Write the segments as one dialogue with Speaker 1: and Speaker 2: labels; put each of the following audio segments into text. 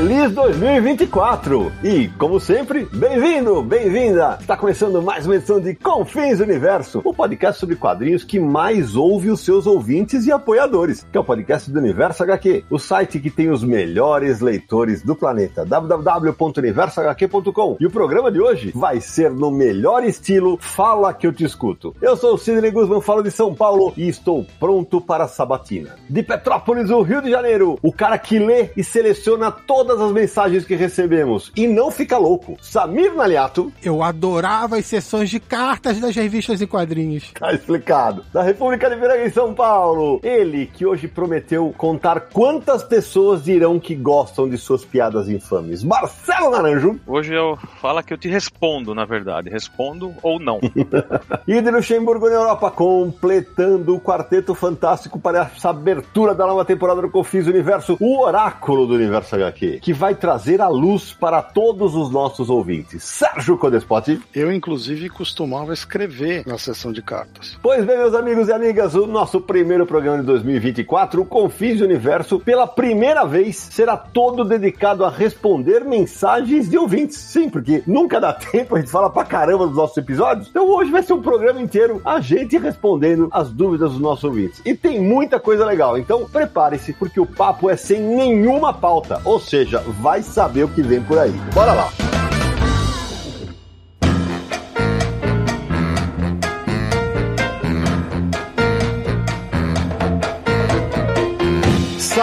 Speaker 1: Feliz 2024! E, como sempre, bem-vindo, bem-vinda! Está começando mais uma edição de Confins Universo, o podcast sobre quadrinhos que mais ouve os seus ouvintes e apoiadores, que é o podcast do Universo HQ, o site que tem os melhores leitores do planeta, www.universohq.com. E o programa de hoje vai ser no melhor estilo Fala que eu te escuto. Eu sou o Sidney Guzman, falo de São Paulo e estou pronto para a sabatina. De Petrópolis, o Rio de Janeiro, o cara que lê e seleciona todas as mensagens que recebemos e não fica louco. Samir Naliato.
Speaker 2: Eu adorava as sessões de cartas das revistas e quadrinhos.
Speaker 1: Tá explicado. Da República de Piranga em São Paulo. Ele que hoje prometeu contar quantas pessoas dirão que gostam de suas piadas infames. Marcelo Naranjo.
Speaker 3: Hoje eu falo que eu te respondo, na verdade. Respondo ou não.
Speaker 1: e de Luxemburgo na Europa, completando o quarteto fantástico para essa abertura da nova temporada do Confis Universo, o oráculo do Universo HQ que vai trazer a luz para todos os nossos ouvintes. Sérgio Codespot.
Speaker 4: Eu, inclusive, costumava escrever na sessão de cartas.
Speaker 1: Pois bem, meus amigos e amigas, o nosso primeiro programa de 2024, o Confins do Universo, pela primeira vez, será todo dedicado a responder mensagens de ouvintes. Sim, porque nunca dá tempo, a gente fala pra caramba dos nossos episódios. Então hoje vai ser um programa inteiro a gente respondendo as dúvidas dos nossos ouvintes. E tem muita coisa legal, então prepare-se, porque o papo é sem nenhuma pauta. Ou seja, vai saber o que vem por aí. Bora lá!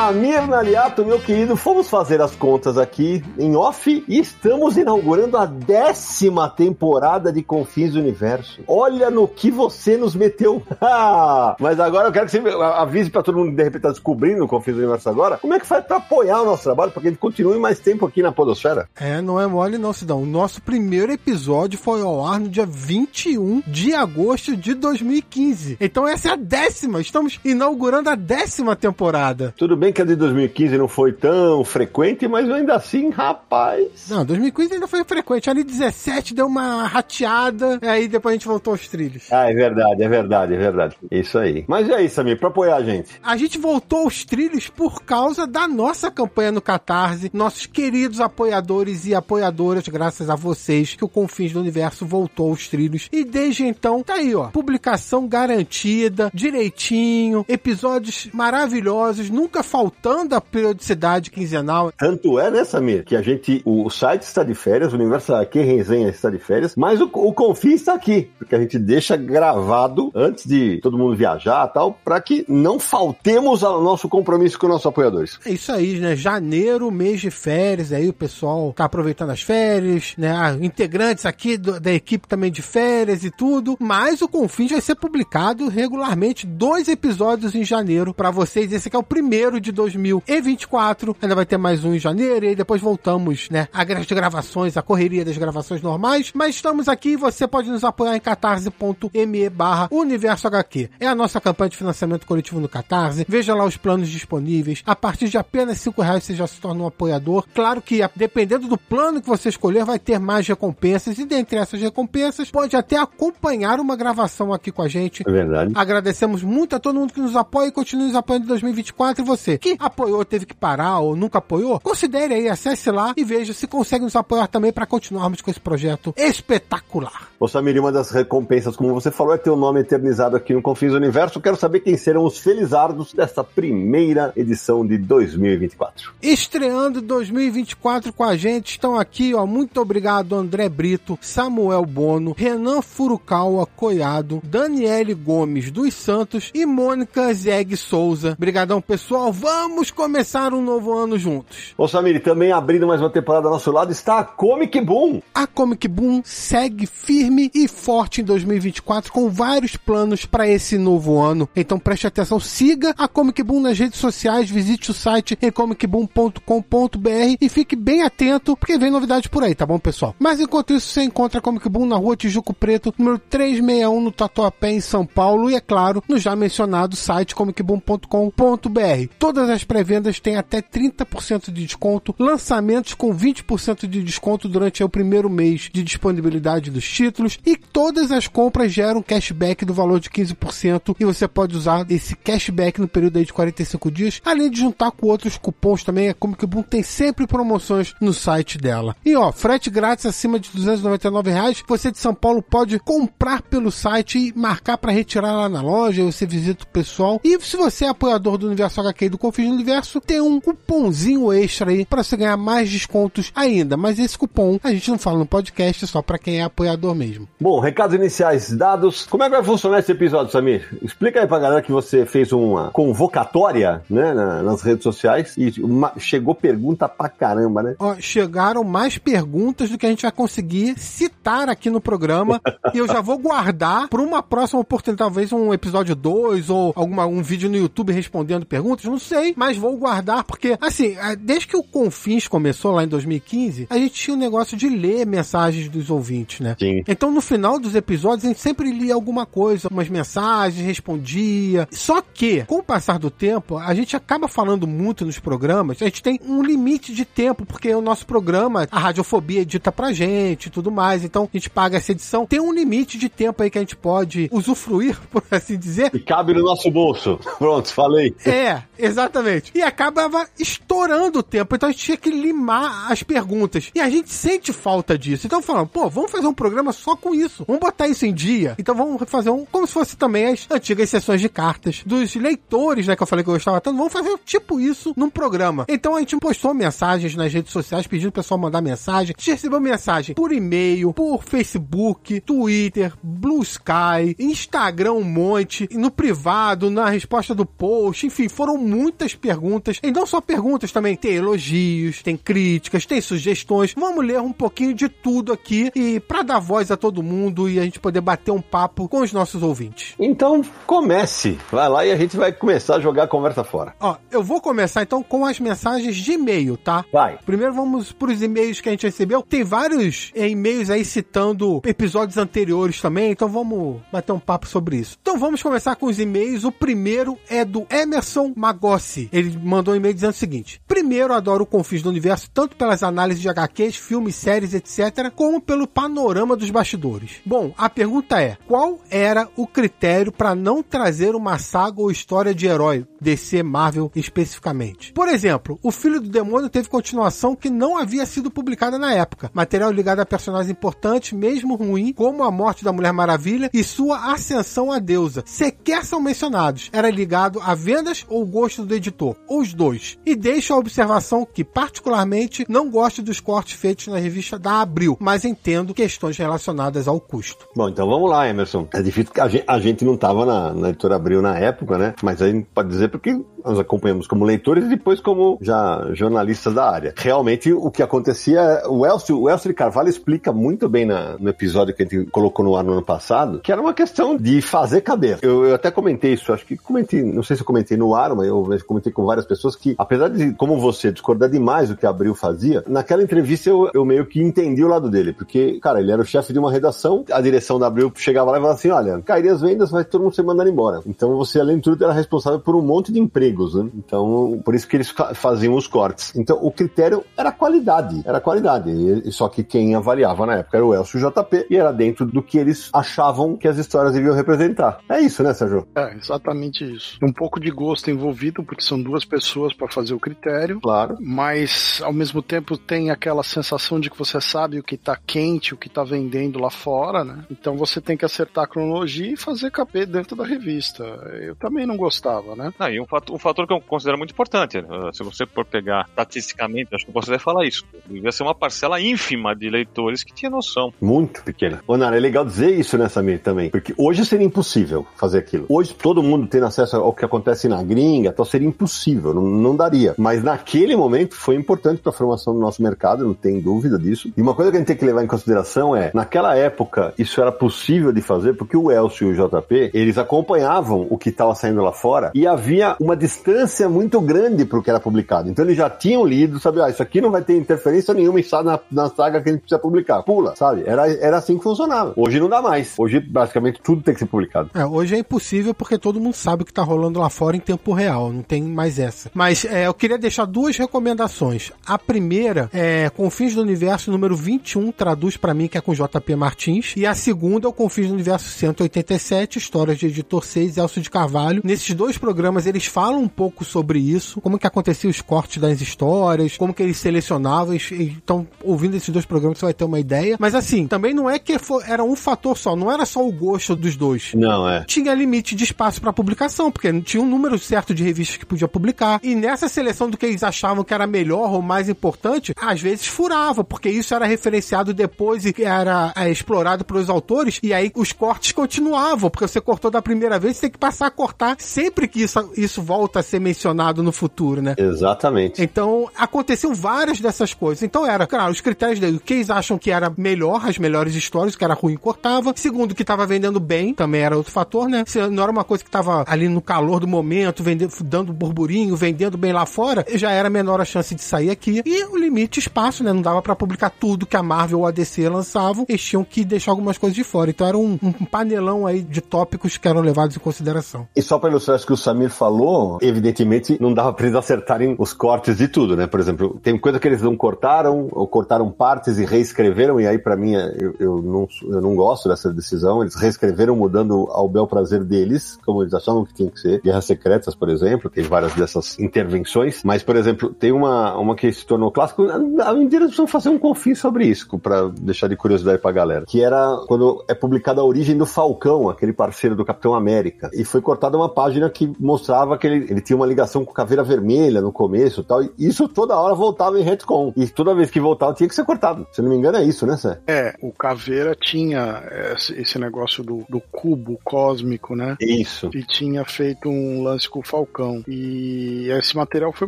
Speaker 1: Samir Naliato, meu querido, fomos fazer as contas aqui em off e estamos inaugurando a décima temporada de Confins do Universo. Olha no que você nos meteu. Mas agora eu quero que você avise para todo mundo que de repente está descobrindo o Confins do Universo agora, como é que faz para apoiar o nosso trabalho, para que ele continue mais tempo aqui na Podosfera?
Speaker 2: É, não é mole não, Sidão. O nosso primeiro episódio foi ao ar no dia 21 de agosto de 2015. Então essa é a décima. Estamos inaugurando a décima temporada.
Speaker 1: Tudo bem que a de 2015 não foi tão frequente, mas ainda assim, rapaz.
Speaker 2: Não, 2015 ainda foi frequente. Ali 17 deu uma rateada, aí depois a gente voltou aos trilhos.
Speaker 1: Ah, é verdade, é verdade, é verdade. Isso aí. Mas é isso, Samir, pra apoiar a gente.
Speaker 2: A gente voltou aos trilhos por causa da nossa campanha no Catarse, nossos queridos apoiadores e apoiadoras, graças a vocês, que o Confins do Universo voltou aos trilhos. E desde então, tá aí, ó. Publicação garantida, direitinho, episódios maravilhosos, nunca faltando a periodicidade quinzenal.
Speaker 1: Tanto é, né, Samir, que a gente, o site está de férias, o Universo aqui Resenha está de férias, mas o, o Confim está aqui, porque a gente deixa gravado antes de todo mundo viajar e tal, para que não faltemos ao nosso compromisso com nossos apoiadores.
Speaker 2: É isso aí, né? Janeiro, mês de férias, aí o pessoal tá aproveitando as férias, né? Ah, integrantes aqui do, da equipe também de férias e tudo, mas o Confins vai ser publicado regularmente dois episódios em janeiro para vocês. Esse aqui é o primeiro de 2024. Ainda vai ter mais um em janeiro e aí depois voltamos, né? A de gravações, a correria das gravações normais. Mas estamos aqui e você pode nos apoiar em catarse.me barra Universo HQ. É a nossa campanha de financiamento coletivo no Catarse. Veja lá os planos disponíveis. A partir de apenas 5 reais você já se torna um apoiador. Claro que dependendo do plano que você escolher, vai ter mais recompensas. E dentre essas recompensas, pode até acompanhar uma gravação aqui com a gente.
Speaker 1: É verdade.
Speaker 2: Agradecemos muito a todo mundo que nos apoia e continue nos apoiando em 2024. E você que apoiou, teve que parar ou nunca apoiou, considere aí, acesse lá e veja se consegue nos apoiar também para continuarmos com esse projeto espetacular.
Speaker 1: Ô Samir, uma das recompensas, como você falou, é ter o nome eternizado aqui no Confins Universo. Quero saber quem serão os felizardos dessa primeira edição de 2024.
Speaker 2: Estreando 2024 com a gente, estão aqui, ó, muito obrigado André Brito, Samuel Bono, Renan Furukawa Coiado, Daniele Gomes dos Santos e Mônica Zeg Souza. Obrigadão, pessoal. Vamos Vamos começar um novo ano juntos.
Speaker 1: Ô Samir, também abrindo mais uma temporada ao nosso lado está a Comic Boom.
Speaker 2: A Comic Boom segue firme e forte em 2024 com vários planos para esse novo ano. Então preste atenção, siga a Comic Boom nas redes sociais, visite o site em comicboom.com.br e fique bem atento porque vem novidade por aí, tá bom, pessoal? Mas enquanto isso, você encontra a Comic Boom na rua Tijuco Preto, número 361 no Tatuapé, em São Paulo, e é claro, no já mencionado site comicboom.com.br. Todas as pré-vendas têm até 30% de desconto, lançamentos com 20% de desconto durante o primeiro mês de disponibilidade dos títulos, e todas as compras geram cashback do valor de 15%, e você pode usar esse cashback no período aí de 45 dias, além de juntar com outros cupons também. A Comic Boom tem sempre promoções no site dela. E ó, frete grátis acima de 299 reais. Você de São Paulo pode comprar pelo site e marcar para retirar lá na loja. Você visita o pessoal. E se você é apoiador do Universo HQ do Confins do Universo, tem um cupomzinho extra aí para você ganhar mais descontos ainda. Mas esse cupom a gente não fala no podcast, é só para quem é apoiador mesmo.
Speaker 1: Bom, recados iniciais dados. Como é que vai funcionar esse episódio, Samir? Explica aí pra galera que você fez uma convocatória, né, na- nas redes sociais e uma- chegou pergunta pra caramba, né?
Speaker 2: Ó, chegaram mais perguntas do que a gente vai conseguir citar aqui no programa. e eu já vou guardar para uma próxima oportunidade, talvez um episódio 2 ou alguma, um vídeo no YouTube respondendo perguntas, não sei, mas vou guardar porque, assim, eh, desde que o Confins começou lá em 2015, a gente tinha o negócio de ler mensagens dos ouvintes, né?
Speaker 1: Sim.
Speaker 2: Então, no final dos episódios, a gente sempre lia alguma coisa, umas mensagens, respondia. Só que, com o passar do tempo, a gente acaba falando muito nos programas, a gente tem um limite de tempo, porque o nosso programa, a Radiofobia edita pra gente e tudo mais, então a gente paga essa edição. Tem um limite de tempo aí que a gente pode usufruir, por assim dizer,
Speaker 1: E cabe no nosso bolso. Pronto, falei.
Speaker 2: é, exatamente. E acabava estourando o tempo, então a gente tinha que limar as perguntas. E a gente sente falta disso. Então falando, pô, vamos fazer um programa só com isso. Vamos botar isso em dia. Então vamos fazer um, como se fosse também as antigas sessões de cartas dos leitores, né, que eu falei que eu gostava tanto. Vamos fazer tipo isso num programa. Então a gente postou mensagens nas redes sociais pedindo o pessoal mandar mensagem. A gente recebeu mensagem por e-mail, por Facebook, Twitter, Blue Sky, Instagram um monte, no privado, na resposta do post, enfim, foram muitas perguntas. E não só perguntas também, tem elogios, tem críticas, tem sugestões. Vamos ler um pouquinho de tudo aqui e para dar voz a todo mundo e a gente poder bater um papo com os nossos ouvintes.
Speaker 1: Então, comece. Vai lá e a gente vai começar a jogar a conversa fora.
Speaker 2: Ó, eu vou começar então com as mensagens de e-mail, tá?
Speaker 1: Vai.
Speaker 2: Primeiro vamos pros e-mails que a gente recebeu. Tem vários eh, e-mails aí citando episódios anteriores também, então vamos bater um papo sobre isso. Então vamos começar com os e-mails. O primeiro é do Emerson Magossi. Ele mandou um e-mail dizendo o seguinte: Primeiro, adoro o Confins do Universo, tanto pelas análises de HQs, filmes, séries, etc., como pelo panorama dos bastidores. Bom, a pergunta é: qual era o critério para não trazer uma saga ou história de herói, DC, Marvel especificamente? Por exemplo, o Filho do Demônio teve continuação que não havia sido publicada na época. Material ligado a personagens importantes, mesmo ruim, como a morte da Mulher Maravilha e sua ascensão à deusa, sequer são mencionados. Era ligado a vendas ou gosto do editor, ou os dois. E deixo a observação que, particularmente, não gosto dos cortes feitos na revista da Abril, mas entendo questões relacionadas ao custo.
Speaker 1: Bom, então vamos lá, Emerson. É difícil porque a gente, não estava na, na editora Abril na época, né? Mas a gente pode dizer porque nós acompanhamos como leitores e depois como já jornalistas da área. Realmente, o que acontecia, o Elcio, o Elcio de Carvalho explica muito bem na- no episódio que a gente colocou no ar no ano passado, que era uma questão de fazer cabeça. Eu, eu até comentei isso, acho que comentei, não sei se eu comentei no ar, mas eu comentei com várias pessoas que, apesar de, como você, discordar demais do que Abril fazia, naquela entrevista eu, eu meio que entendi o lado dele, porque, cara, ele era o chefe de uma redação, a direção da Abril chegava lá e falava assim, olha, cairia as vendas, vai todo mundo ser mandado embora. Então você, além de tudo, era responsável por um monte de empregos, né? Então, por isso que eles fa- faziam os cortes. Então, o critério era qualidade, era qualidade. E só que quem avaliava na época era o Elcio JP e era dentro do que eles achavam que as histórias deviam representar. É isso, né, Sérgio?
Speaker 4: É, exatamente isso. Um pouco de gosto envolvido, porque são duas pessoas para fazer o critério.
Speaker 1: Claro.
Speaker 4: Mas ao mesmo tempo tem aquela sensação de que você sabe o que tá quente, o que tá vendendo lá fora, né? Então você tem que acertar a cronologia e fazer caber dentro da revista. Eu também não gostava, né?
Speaker 3: Ah, e um fator, um fator que eu considero muito importante, né? se você for pegar estatisticamente, acho que eu posso até falar isso, devia ser uma parcela ínfima de leitores que tinha noção.
Speaker 1: Muito pequena. Ô, Nara, é legal dizer isso, né, Samir, também. Porque hoje seria impossível fazer aquilo. Hoje todo mundo tem acesso ao que acontece na gringa, então você seria impossível, não, não daria. Mas naquele momento foi importante para a formação do nosso mercado, não tem dúvida disso. E uma coisa que a gente tem que levar em consideração é, naquela época, isso era possível de fazer porque o Elcio e o JP, eles acompanhavam o que estava saindo lá fora e havia uma distância muito grande para o que era publicado. Então eles já tinham lido, sabe, ah, isso aqui não vai ter interferência nenhuma na, na saga que a gente precisa publicar. Pula, sabe? Era, era assim que funcionava. Hoje não dá mais. Hoje, basicamente, tudo tem que ser publicado.
Speaker 2: É, hoje é impossível porque todo mundo sabe o que tá rolando lá fora em tempo real. Não tem mais essa. Mas é, eu queria deixar duas recomendações. A primeira é Confins do Universo número 21, traduz para mim, que é com JP Martins. E a segunda é o Confins do Universo 187, Histórias de Editor 6, Elcio de Carvalho. Nesses dois programas eles falam um pouco sobre isso, como que acontecia os cortes das histórias, como que eles selecionavam. Então, ouvindo esses dois programas, você vai ter uma ideia. Mas assim, também não é que for, era um fator só, não era só o gosto dos dois.
Speaker 1: Não, é.
Speaker 2: Tinha limite de espaço para publicação, porque tinha um número certo de revistas que podia publicar. E nessa seleção do que eles achavam que era melhor ou mais importante, às vezes furava, porque isso era referenciado depois e era é, explorado pelos autores, e aí os cortes continuavam, porque você cortou da primeira vez, você tem que passar a cortar sempre que isso, isso volta a ser mencionado no futuro, né?
Speaker 1: Exatamente.
Speaker 2: Então, aconteceu várias dessas coisas. Então era, claro, os critérios dele, o que eles acham que era melhor, as melhores histórias, o que era ruim cortava. Segundo, que estava vendendo bem, também era outro fator, né? Se não era uma coisa que estava ali no calor do momento, vendendo, dando burburinho, vendendo bem lá fora, já era menor a chance de sair aqui. E o limite espaço, né? Não dava para publicar tudo que a Marvel ou a DC lançavam, eles tinham que deixar algumas coisas de fora. Então era um, um panelão aí de tópicos que eram levados em consideração.
Speaker 1: E só para ilustrar isso que o Samir falou, evidentemente não dava para eles acertarem os cortes de tudo, né? Por exemplo, tem coisa que eles não cortaram, ou cortaram partes e reescreveram, e aí para mim eu, eu, não, eu não gosto dessa decisão. Eles reescreveram mudando ao bel prazer deles, como eles achavam que tinha que ser. Guerras Secretas, por exemplo, tem várias dessas intervenções. Mas, por exemplo, tem uma, uma que se tornou clássico. Além eles precisam fazer um confim sobre isso, para deixar de curiosidade pra galera. Que era quando é publicada a origem do Falcão, aquele parceiro do Capitão América. E foi cortada uma página que mostrava que ele, ele tinha uma ligação com Caveira Vermelha no começo e tal. E isso toda hora voltava em retcon. E toda vez que voltava tinha que ser cortado. Se não me engano, é isso, né, Sé?
Speaker 4: É, o Caveira tinha esse negócio do, do cubo cósmico, né?
Speaker 1: Isso.
Speaker 4: E tinha feito um lance com o Falcão. E esse material foi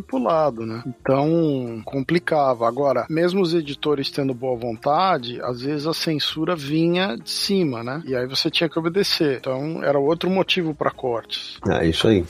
Speaker 4: pulado, né? Então, complicava. Agora, mesmo os editores tendo boa vontade, às vezes a censura vinha de cima, né? E aí você tinha que obedecer. Então, era outro motivo para cortes.
Speaker 1: É isso aí.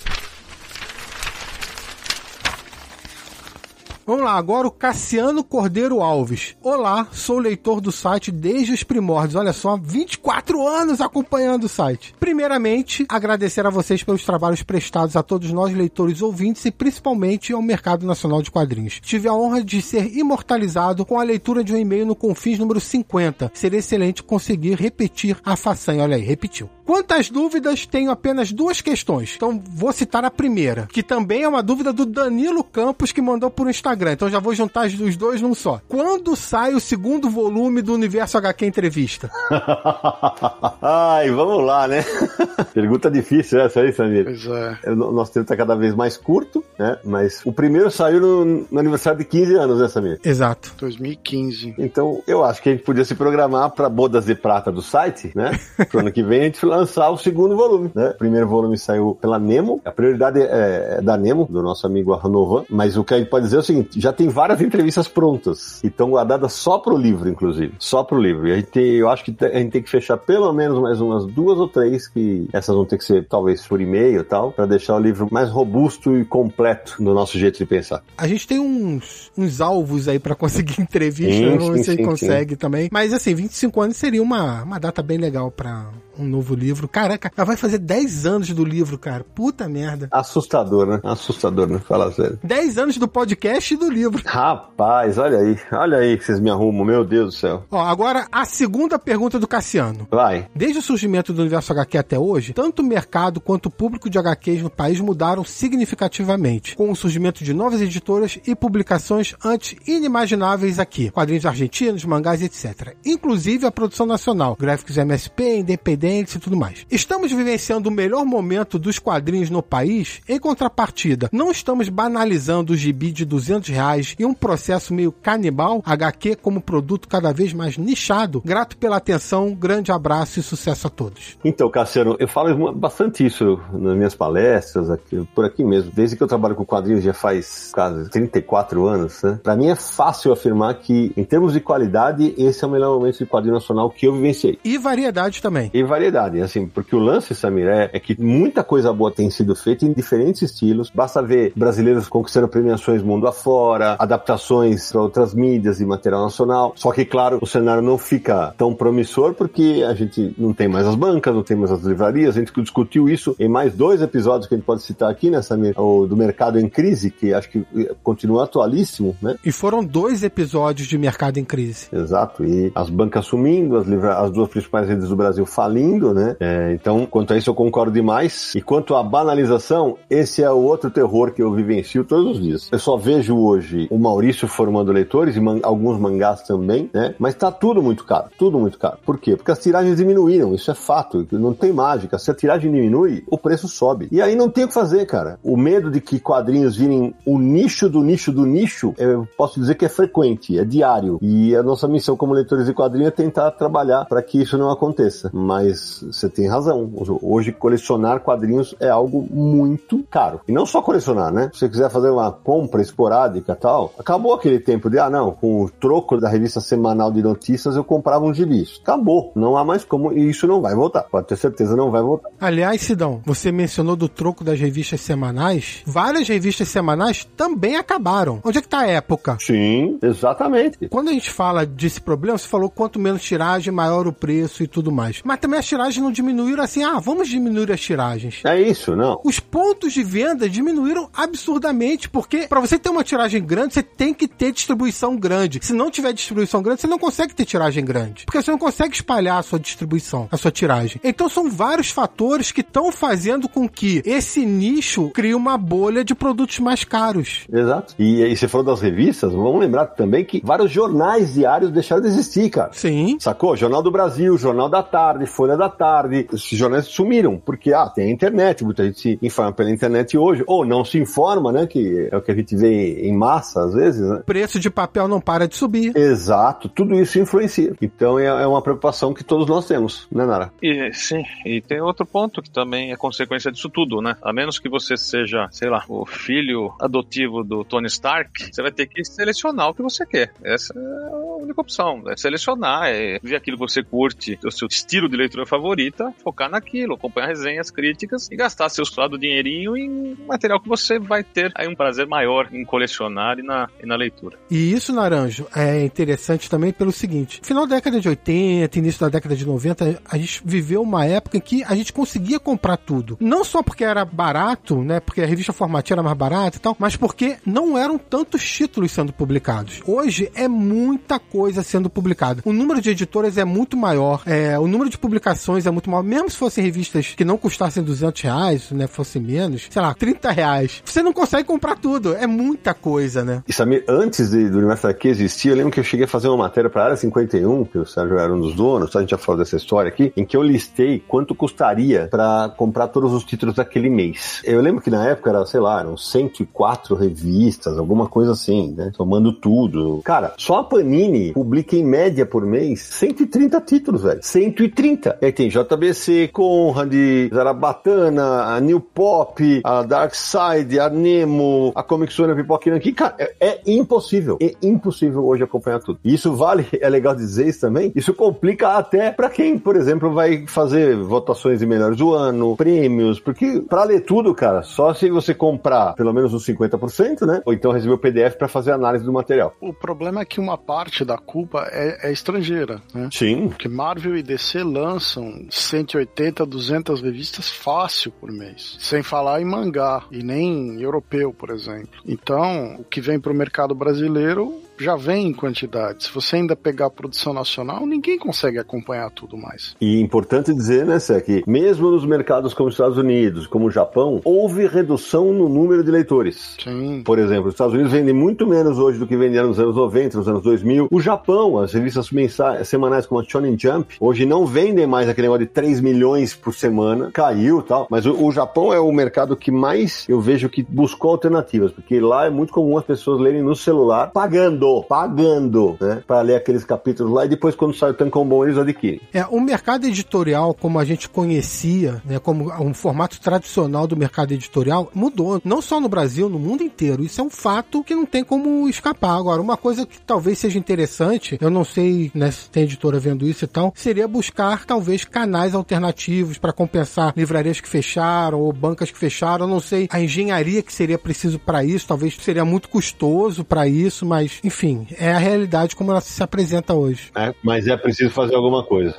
Speaker 2: Vamos lá, agora o Cassiano Cordeiro Alves. Olá, sou leitor do site desde os primórdios. Olha só, 24 anos acompanhando o site. Primeiramente, agradecer a vocês pelos trabalhos prestados a todos nós, leitores ouvintes, e principalmente ao mercado nacional de quadrinhos. Tive a honra de ser imortalizado com a leitura de um e-mail no Confins número 50. Seria excelente conseguir repetir a façanha. Olha aí, repetiu. Quantas dúvidas? Tenho apenas duas questões. Então vou citar a primeira, que também é uma dúvida do Danilo Campos que mandou por Instagram. Então já vou juntar os dois num só. Quando sai o segundo volume do Universo HQ Entrevista?
Speaker 1: Ai, vamos lá, né? Pergunta difícil essa aí, Samir.
Speaker 4: Pois é.
Speaker 1: O nosso tempo tá cada vez mais curto, né? Mas o primeiro saiu no, no aniversário de 15 anos, né, Samir?
Speaker 2: Exato.
Speaker 4: 2015.
Speaker 1: Então eu acho que a gente podia se programar para bodas de prata do site, né? Pro ano que vem a gente lançar o segundo volume, né? O primeiro volume saiu pela Nemo, a prioridade é, é da Nemo, do nosso amigo Arnovan, mas o que a gente pode dizer é o seguinte, já tem várias entrevistas prontas, e estão guardadas só pro livro, inclusive, só pro livro, e a gente, eu acho que a gente tem que fechar pelo menos mais umas duas ou três, que essas vão ter que ser talvez por e-mail e tal, para deixar o livro mais robusto e completo no nosso jeito de pensar.
Speaker 2: A gente tem uns, uns alvos aí para conseguir entrevista, sim, não sei se consegue sim. também, mas assim, 25 anos seria uma, uma data bem legal para um novo livro. Caraca, ela vai fazer 10 anos do livro, cara. Puta merda.
Speaker 1: Assustador, né? Assustador, né? Fala sério.
Speaker 2: 10 anos do podcast e do livro.
Speaker 1: Rapaz, olha aí. Olha aí que vocês me arrumam, meu Deus do céu.
Speaker 2: Ó, agora a segunda pergunta do Cassiano.
Speaker 1: Vai.
Speaker 2: Desde o surgimento do universo HQ até hoje, tanto o mercado quanto o público de HQs no país mudaram significativamente, com o surgimento de novas editoras e publicações antes inimagináveis aqui. Quadrinhos argentinos, mangás, etc. Inclusive a produção nacional, gráficos MSP, independente independentes e tudo mais. Estamos vivenciando o melhor momento dos quadrinhos no país? Em contrapartida, não estamos banalizando o gibi de 200 reais e um processo meio canibal, HQ como produto cada vez mais nichado? Grato pela atenção, grande abraço e sucesso a todos.
Speaker 1: Então, Cassiano, eu falo bastante isso nas minhas palestras, aqui, por aqui mesmo. Desde que eu trabalho com quadrinhos já faz quase 34 anos, né? Pra mim é fácil afirmar que, em termos de qualidade, esse é o melhor momento de quadrinho nacional que eu vivenciei.
Speaker 2: E variedade também.
Speaker 1: E variedade, assim, porque o lance, Samir, é, é que muita coisa boa tem sido feita em diferentes estilos. Basta ver brasileiros conquistando premiações mundo afora, adaptações para outras mídias e material nacional. Só que, claro, o cenário não fica tão promissor porque a gente não tem mais as bancas, não tem mais as livrarias. A gente discutiu isso em mais dois episódios que a gente pode citar aqui, né, Samir? O do mercado em crise, que acho que continua atualíssimo, né?
Speaker 2: E foram dois episódios de mercado em crise.
Speaker 1: Exato. E as bancas sumindo, as, livra... as duas principais redes do Brasil falindo, né? É, então, quanto a isso, eu concordo demais. E quanto à banalização, esse é o outro terror que eu vivencio todos os dias. Eu só vejo hoje o Maurício formando leitores e man... alguns mangás também, né? Mas tá tudo muito caro. Tudo muito caro. Por quê? Porque as tiragens diminuíram. Isso é fato. Não tem mágica. Se a tiragem diminui, o preço sobe. E aí não tem o que fazer, cara. O medo de que quadrinhos virem o nicho do nicho do nicho, eu posso dizer que é frequente, é diário. E a nossa missão como leitores de quadrinhos é tentar trabalhar para que isso não aconteça. Mas você tem razão. Hoje colecionar quadrinhos é algo muito caro. E não só colecionar, né? Se você quiser fazer uma compra esporádica tal, acabou aquele tempo de, ah, não, com o troco da revista semanal de notícias eu comprava um gibi. Acabou. Não há mais como. E isso não vai voltar. Pode ter certeza, não vai voltar.
Speaker 2: Aliás, Sidão, você mencionou do troco das revistas semanais. Várias revistas semanais também acabaram. Onde é que tá a época?
Speaker 1: Sim, exatamente.
Speaker 2: Quando a gente fala desse problema, você falou quanto menos tiragem, maior o preço e tudo mais. Mas também as tiragens não diminuíram assim, ah, vamos diminuir as tiragens.
Speaker 1: É isso, não.
Speaker 2: Os pontos de venda diminuíram absurdamente, porque para você ter uma tiragem grande, você tem que ter distribuição grande. Se não tiver distribuição grande, você não consegue ter tiragem grande. Porque você não consegue espalhar a sua distribuição, a sua tiragem. Então são vários fatores que estão fazendo com que esse nicho crie uma bolha de produtos mais caros.
Speaker 1: Exato. E aí você falou das revistas, vamos lembrar também que vários jornais diários deixaram de existir, cara.
Speaker 2: Sim.
Speaker 1: Sacou? Jornal do Brasil, Jornal da Tarde, Folha da Tarde. Esses jornais sumiram, porque, ah, tem a internet, muita gente se informa pela internet hoje, ou não se informa, né, que é o que a gente vê em massa, às vezes, né?
Speaker 2: O preço de papel não para de subir.
Speaker 1: Exato. Tudo isso influencia. Então é, é uma preocupação que todos nós temos, né, Nara?
Speaker 3: E, sim, e tem outro ponto que também é consequência disso tudo, né? A menos que você seja, sei lá, o filho adotivo do Tony Stark, você vai ter que selecionar o que você quer. Essa é a única opção. É selecionar, é ver aquilo que você curte, o seu estilo de leitura favorita, focar naquilo, acompanhar resenhas, críticas e gastar seu suado dinheirinho em material que você vai ter aí um prazer maior em colecionar e na, e na leitura.
Speaker 2: E isso, Naranjo, é interessante também pelo seguinte: final da década de 80, início da década de 90, a gente viveu uma época em que a gente conseguia comprar tudo. Não só porque era barato, né? Porque a revista formatinha era mais barata e tal, mas porque não eram tantos títulos sendo publicados. Hoje é muita coisa sendo publicada. O número de editoras é muito maior, é, o número de publicações é muito maior. Mesmo se fossem revistas que não custassem 200 reais, né? Fosse menos, sei lá, 30 reais. Você não consegue comprar tudo. É muita coisa, né?
Speaker 1: E Samir, antes de, do Universo aqui existir, eu lembro que eu cheguei a fazer uma matéria para a Área 51, que o Sérgio era um dos donos, a gente já falou dessa história aqui, em que eu listei quanto custaria para comprar todos os títulos daquele mês. Eu lembro que na época era, sei lá, eram 104 revistas, alguma coisa assim, né? Tomando tudo. Cara, só a Panini publica em média por mês 130 títulos, velho. 130. E aí tem JBC, Conrad, Zarabatana, a New Pop, a Dark Side, a Nemo, a Comic Zone, a Pipoquinha aqui. Cara, é, é impossível. É impossível hoje acompanhar tudo. E isso vale, é legal dizer isso também, isso complica até para quem, por exemplo, vai fazer votações de melhores do ano, prêmios, porque para ler tudo, cara, só se você comprar pelo menos uns 50%, né? Ou então receber o PDF para fazer análise do material.
Speaker 4: O problema é que uma parte da culpa é, é estrangeira, né?
Speaker 1: Sim.
Speaker 4: Porque Marvel e DC lançam 180, 200 revistas fácil por mês. Sem falar em mangá e nem europeu, por exemplo. Então, o que vem pro mercado brasileiro já vem em quantidade. Se você ainda pegar a produção nacional, ninguém consegue acompanhar tudo mais.
Speaker 1: E é importante dizer, né, Sé, que mesmo nos mercados como os Estados Unidos, como o Japão, houve redução no número de leitores.
Speaker 4: Sim.
Speaker 1: Por exemplo, os Estados Unidos vendem muito menos hoje do que vendiam nos anos 90, nos anos 2000. O Japão, as revistas mensais, semanais como a Shonen Jump, hoje não vendem mais aquele negócio de 3 milhões por semana, caiu tal. Mas o, o Japão é o mercado que mais eu vejo que buscou alternativas, porque lá é muito comum as pessoas lerem no celular pagando, pagando, né? Para ler aqueles capítulos lá e depois, quando sai o tancão bom, eles adquirem.
Speaker 2: É, o mercado editorial, como a gente conhecia, né, como um formato tradicional do mercado editorial, mudou. Não só no Brasil, no mundo inteiro. Isso é um fato que não tem como escapar. Agora, uma coisa que talvez seja interessante, eu não sei né, se tem editora vendo isso e tal, seria buscar talvez canais alternativos para compensar livrarias que fecharam ou bancas que fecharam. Eu não sei a engenharia que seria preciso para isso, talvez seria muito custoso para isso, mas enfim, é a realidade como ela se apresenta hoje.
Speaker 1: É, mas é preciso fazer alguma coisa.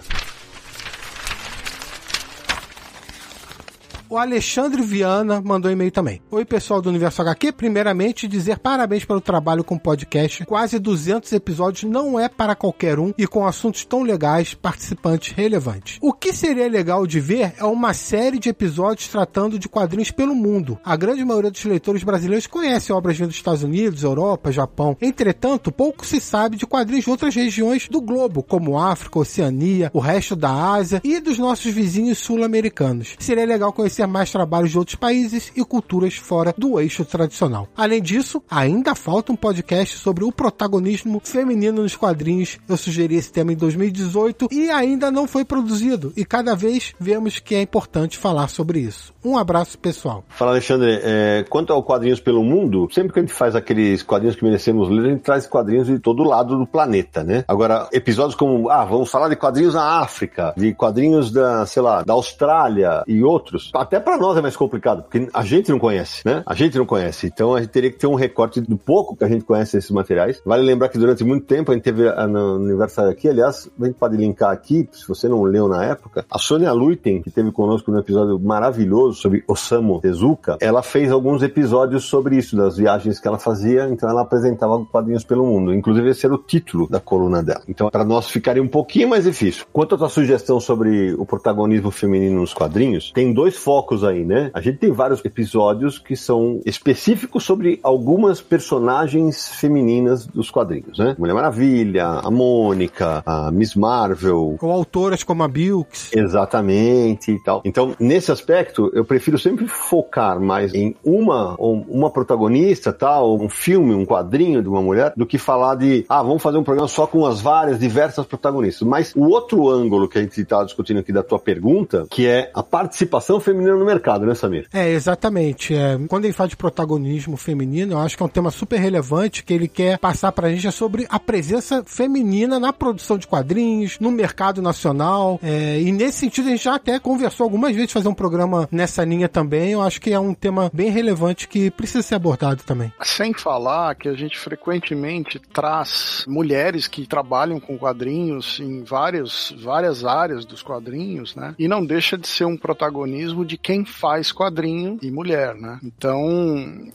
Speaker 2: O Alexandre Viana mandou um e-mail também. Oi, pessoal do Universo HQ. Primeiramente, dizer parabéns pelo trabalho com o podcast. Quase 200 episódios não é para qualquer um e com assuntos tão legais, participantes relevantes. O que seria legal de ver é uma série de episódios tratando de quadrinhos pelo mundo. A grande maioria dos leitores brasileiros conhece obras vindo dos Estados Unidos, Europa, Japão. Entretanto, pouco se sabe de quadrinhos de outras regiões do globo, como África, Oceania, o resto da Ásia e dos nossos vizinhos sul-americanos. Seria legal conhecer mais trabalhos de outros países e culturas fora do eixo tradicional. Além disso, ainda falta um podcast sobre o protagonismo feminino nos quadrinhos. Eu sugeri esse tema em 2018 e ainda não foi produzido, e cada vez vemos que é importante falar sobre isso. Um abraço, pessoal.
Speaker 1: Fala, Alexandre. É, quanto ao quadrinhos pelo mundo, sempre que a gente faz aqueles quadrinhos que merecemos ler, a gente traz quadrinhos de todo lado do planeta, né? Agora, episódios como, ah, vamos falar de quadrinhos na África, de quadrinhos da, sei lá, da Austrália e outros, até para nós é mais complicado, porque a gente não conhece, né? A gente não conhece. Então a gente teria que ter um recorte do pouco que a gente conhece desses materiais. Vale lembrar que durante muito tempo a gente teve no aniversário aqui, aliás, a gente pode linkar aqui, se você não leu na época, a Sônia Luiten, que teve conosco num episódio maravilhoso sobre Osamu Tezuka, ela fez alguns episódios sobre isso, das viagens que ela fazia, então ela apresentava quadrinhos pelo mundo. Inclusive esse era o título da coluna dela. Então para nós ficaria um pouquinho mais difícil. Quanto à tua sugestão sobre o protagonismo feminino nos quadrinhos, tem dois focos aí, né? A gente tem vários episódios que são específicos sobre algumas personagens femininas dos quadrinhos, né? Mulher Maravilha, a Mônica, a Miss Marvel.
Speaker 2: Com autoras como a Bilks.
Speaker 1: Exatamente e tal. Então, nesse aspecto, eu prefiro sempre focar mais em uma, uma protagonista, tal, um filme, um quadrinho de uma mulher, do que falar de, ah, vamos fazer um programa só com as várias, diversas protagonistas. Mas o outro ângulo que a gente está discutindo aqui da tua pergunta, que é a participação feminina no mercado, né, Samir?
Speaker 2: É, exatamente. É, quando ele fala de protagonismo feminino, eu acho que é um tema super relevante que ele quer passar pra gente é sobre a presença feminina na produção de quadrinhos, no mercado nacional. É, e nesse sentido, a gente já até conversou algumas vezes fazer um programa nessa linha também. Eu acho que é um tema bem relevante que precisa ser abordado também.
Speaker 4: Sem falar que a gente frequentemente traz mulheres que trabalham com quadrinhos em várias, várias áreas dos quadrinhos, né? E não deixa de ser um protagonismo de quem faz quadrinho e mulher, né? Então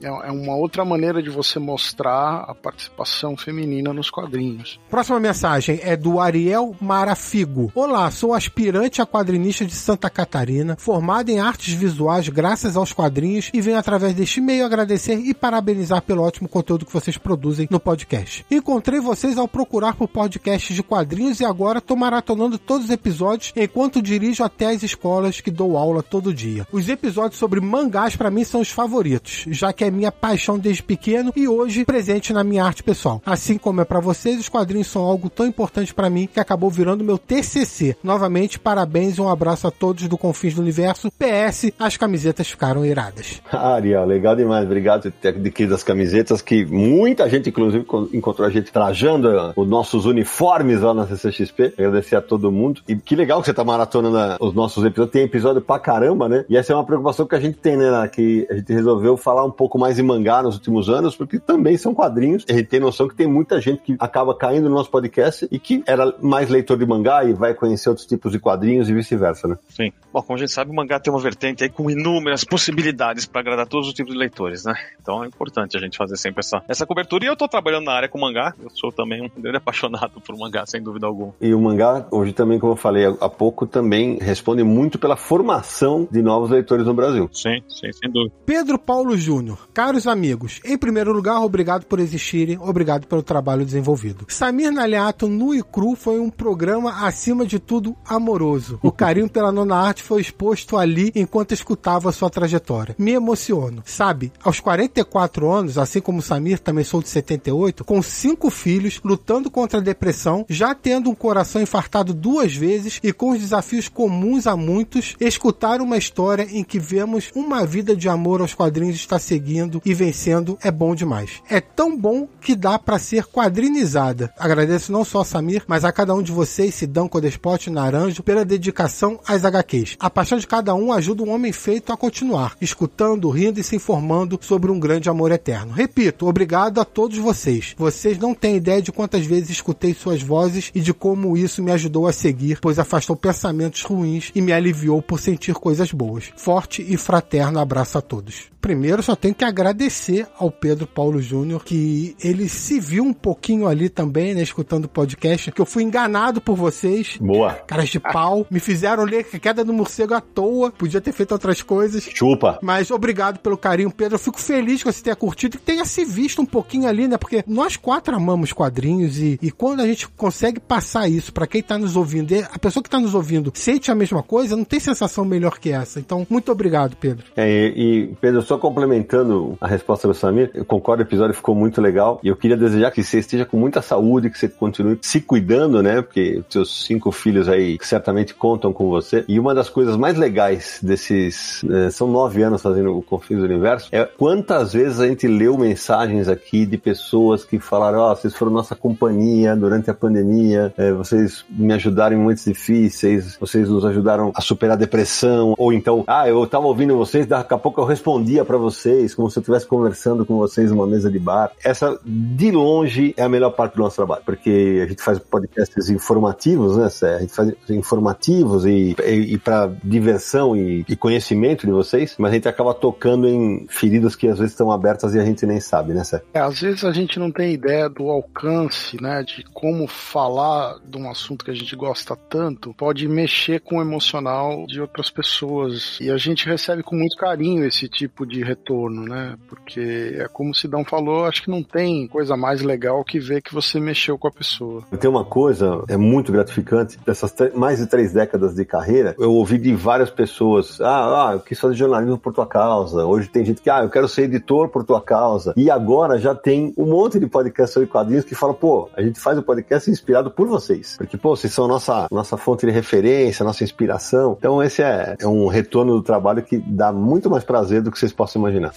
Speaker 4: é uma outra maneira de você mostrar a participação feminina nos quadrinhos.
Speaker 2: Próxima mensagem é do Ariel Marafigo. Olá, sou aspirante a quadrinista de Santa Catarina, formado em artes visuais graças aos quadrinhos e venho através deste e-mail agradecer e parabenizar pelo ótimo conteúdo que vocês produzem no podcast. Encontrei vocês ao procurar por podcasts de quadrinhos e agora tô maratonando todos os episódios enquanto dirijo até as escolas que dou aula todo dia. Os episódios sobre mangás para mim são os favoritos, já que é minha paixão desde pequeno e hoje presente na minha arte pessoal. Assim como é para vocês, os quadrinhos são algo tão importante para mim que acabou virando meu TCC. Novamente, parabéns e um abraço a todos do Confins do Universo. PS, as camisetas ficaram iradas.
Speaker 1: Ariel, legal demais. Obrigado de que das camisetas que muita gente, inclusive, encontrou a gente trajando os nossos uniformes lá na CCXP. Agradecer a todo mundo. E que legal que você tá maratonando os nossos episódios. Tem episódio pra caramba, né? Né? E essa é uma preocupação que a gente tem, né? Que a gente resolveu falar um pouco mais em mangá nos últimos anos, porque também são quadrinhos. A gente tem noção que tem muita gente que acaba caindo no nosso podcast e que era mais leitor de mangá e vai conhecer outros tipos de quadrinhos e vice-versa, né?
Speaker 3: Sim. Bom, como a gente sabe, o mangá tem uma vertente aí com inúmeras possibilidades para agradar todos os tipos de leitores, né? Então é importante a gente fazer sempre essa, essa cobertura. E eu tô trabalhando na área com mangá. Eu sou também um grande apaixonado por mangá, sem dúvida alguma.
Speaker 1: E o mangá, hoje também, como eu falei há pouco, também responde muito pela formação de novos leitores no Brasil.
Speaker 3: Sim, sim, sem dúvida.
Speaker 2: Pedro Paulo Júnior, caros amigos, em primeiro lugar, obrigado por existirem, obrigado pelo trabalho desenvolvido. Samir Naliato, nu e cru, foi um programa acima de tudo amoroso. O carinho pela nona arte foi exposto ali enquanto escutava sua trajetória. Me emociono. Sabe, aos 44 anos, assim como Samir, também sou de 78, com cinco filhos, lutando contra a depressão, já tendo um coração infartado duas vezes e com os desafios comuns a muitos, escutar uma história em que vemos uma vida de amor aos quadrinhos está seguindo e vencendo é bom demais. É tão bom que dá para ser quadrinizada. Agradeço não só a Samir, mas a cada um de vocês, Sidão, Codespot Naranjo, pela dedicação às HQs. A paixão de cada um ajuda um homem feito a continuar, escutando, rindo e se informando sobre um grande amor eterno. Repito, obrigado a todos vocês. Vocês não têm ideia de quantas vezes escutei suas vozes e de como isso me ajudou a seguir, pois afastou pensamentos ruins e me aliviou por sentir coisas boas. Forte e fraterno abraço a todos. Primeiro, só tenho que agradecer ao Pedro Paulo Júnior, que ele se viu um pouquinho ali também, né, escutando o podcast, que eu fui enganado por vocês.
Speaker 1: Boa.
Speaker 2: Caras de pau. Me fizeram ler a queda do morcego à toa. Podia ter feito outras coisas.
Speaker 1: Chupa.
Speaker 2: Mas obrigado pelo carinho, Pedro. Eu fico feliz que você tenha curtido e que tenha se visto um pouquinho ali, né? Porque nós quatro amamos quadrinhos e, e quando a gente consegue passar isso para quem tá nos ouvindo, a pessoa que tá nos ouvindo sente a mesma coisa, não tem sensação melhor que essa. Então, muito obrigado, Pedro.
Speaker 1: É, e, e Pedro, só complementando a resposta do Samir, eu concordo, o episódio ficou muito legal e eu queria desejar que você esteja com muita saúde, que você continue se cuidando, né? Porque seus cinco filhos aí certamente contam com você. E uma das coisas mais legais desses. É, são nove anos fazendo o Confins do Universo, é quantas vezes a gente leu mensagens aqui de pessoas que falaram: Ó, oh, vocês foram nossa companhia durante a pandemia, é, vocês me ajudaram em momentos difíceis, vocês nos ajudaram a superar a depressão, ou então, ah, eu tava ouvindo vocês, daqui a pouco eu respondia para vocês, como se eu estivesse conversando com vocês numa mesa de bar. Essa, de longe, é a melhor parte do nosso trabalho, porque a gente faz podcasts informativos, né? A gente faz informativos e, e, e para diversão e, e, conhecimento de vocês, mas a gente acaba tocando em feridas que às vezes estão abertas e a gente nem sabe, né, Sé?
Speaker 4: É, às vezes a gente não tem ideia do alcance, né, de como falar de um assunto que a gente gosta tanto pode mexer com o emocional de outras pessoas. E a gente recebe com muito carinho esse tipo de retorno, né? Porque é como o Sidão falou, acho que não tem coisa mais legal que ver que você mexeu com a pessoa.
Speaker 1: Tem uma coisa, é muito gratificante, dessas mais de três décadas de carreira, eu ouvi de várias pessoas, ah, ah, eu quis fazer jornalismo por tua causa. Hoje tem gente que, ah, eu quero ser editor por tua causa. E agora já tem um monte de podcast sobre quadrinhos que fala, pô, a gente faz o podcast inspirado por vocês. Porque, pô, vocês são nossa, nossa fonte de referência, nossa inspiração. Então esse é, é um retorno do trabalho que dá muito mais prazer do que vocês possam imaginar.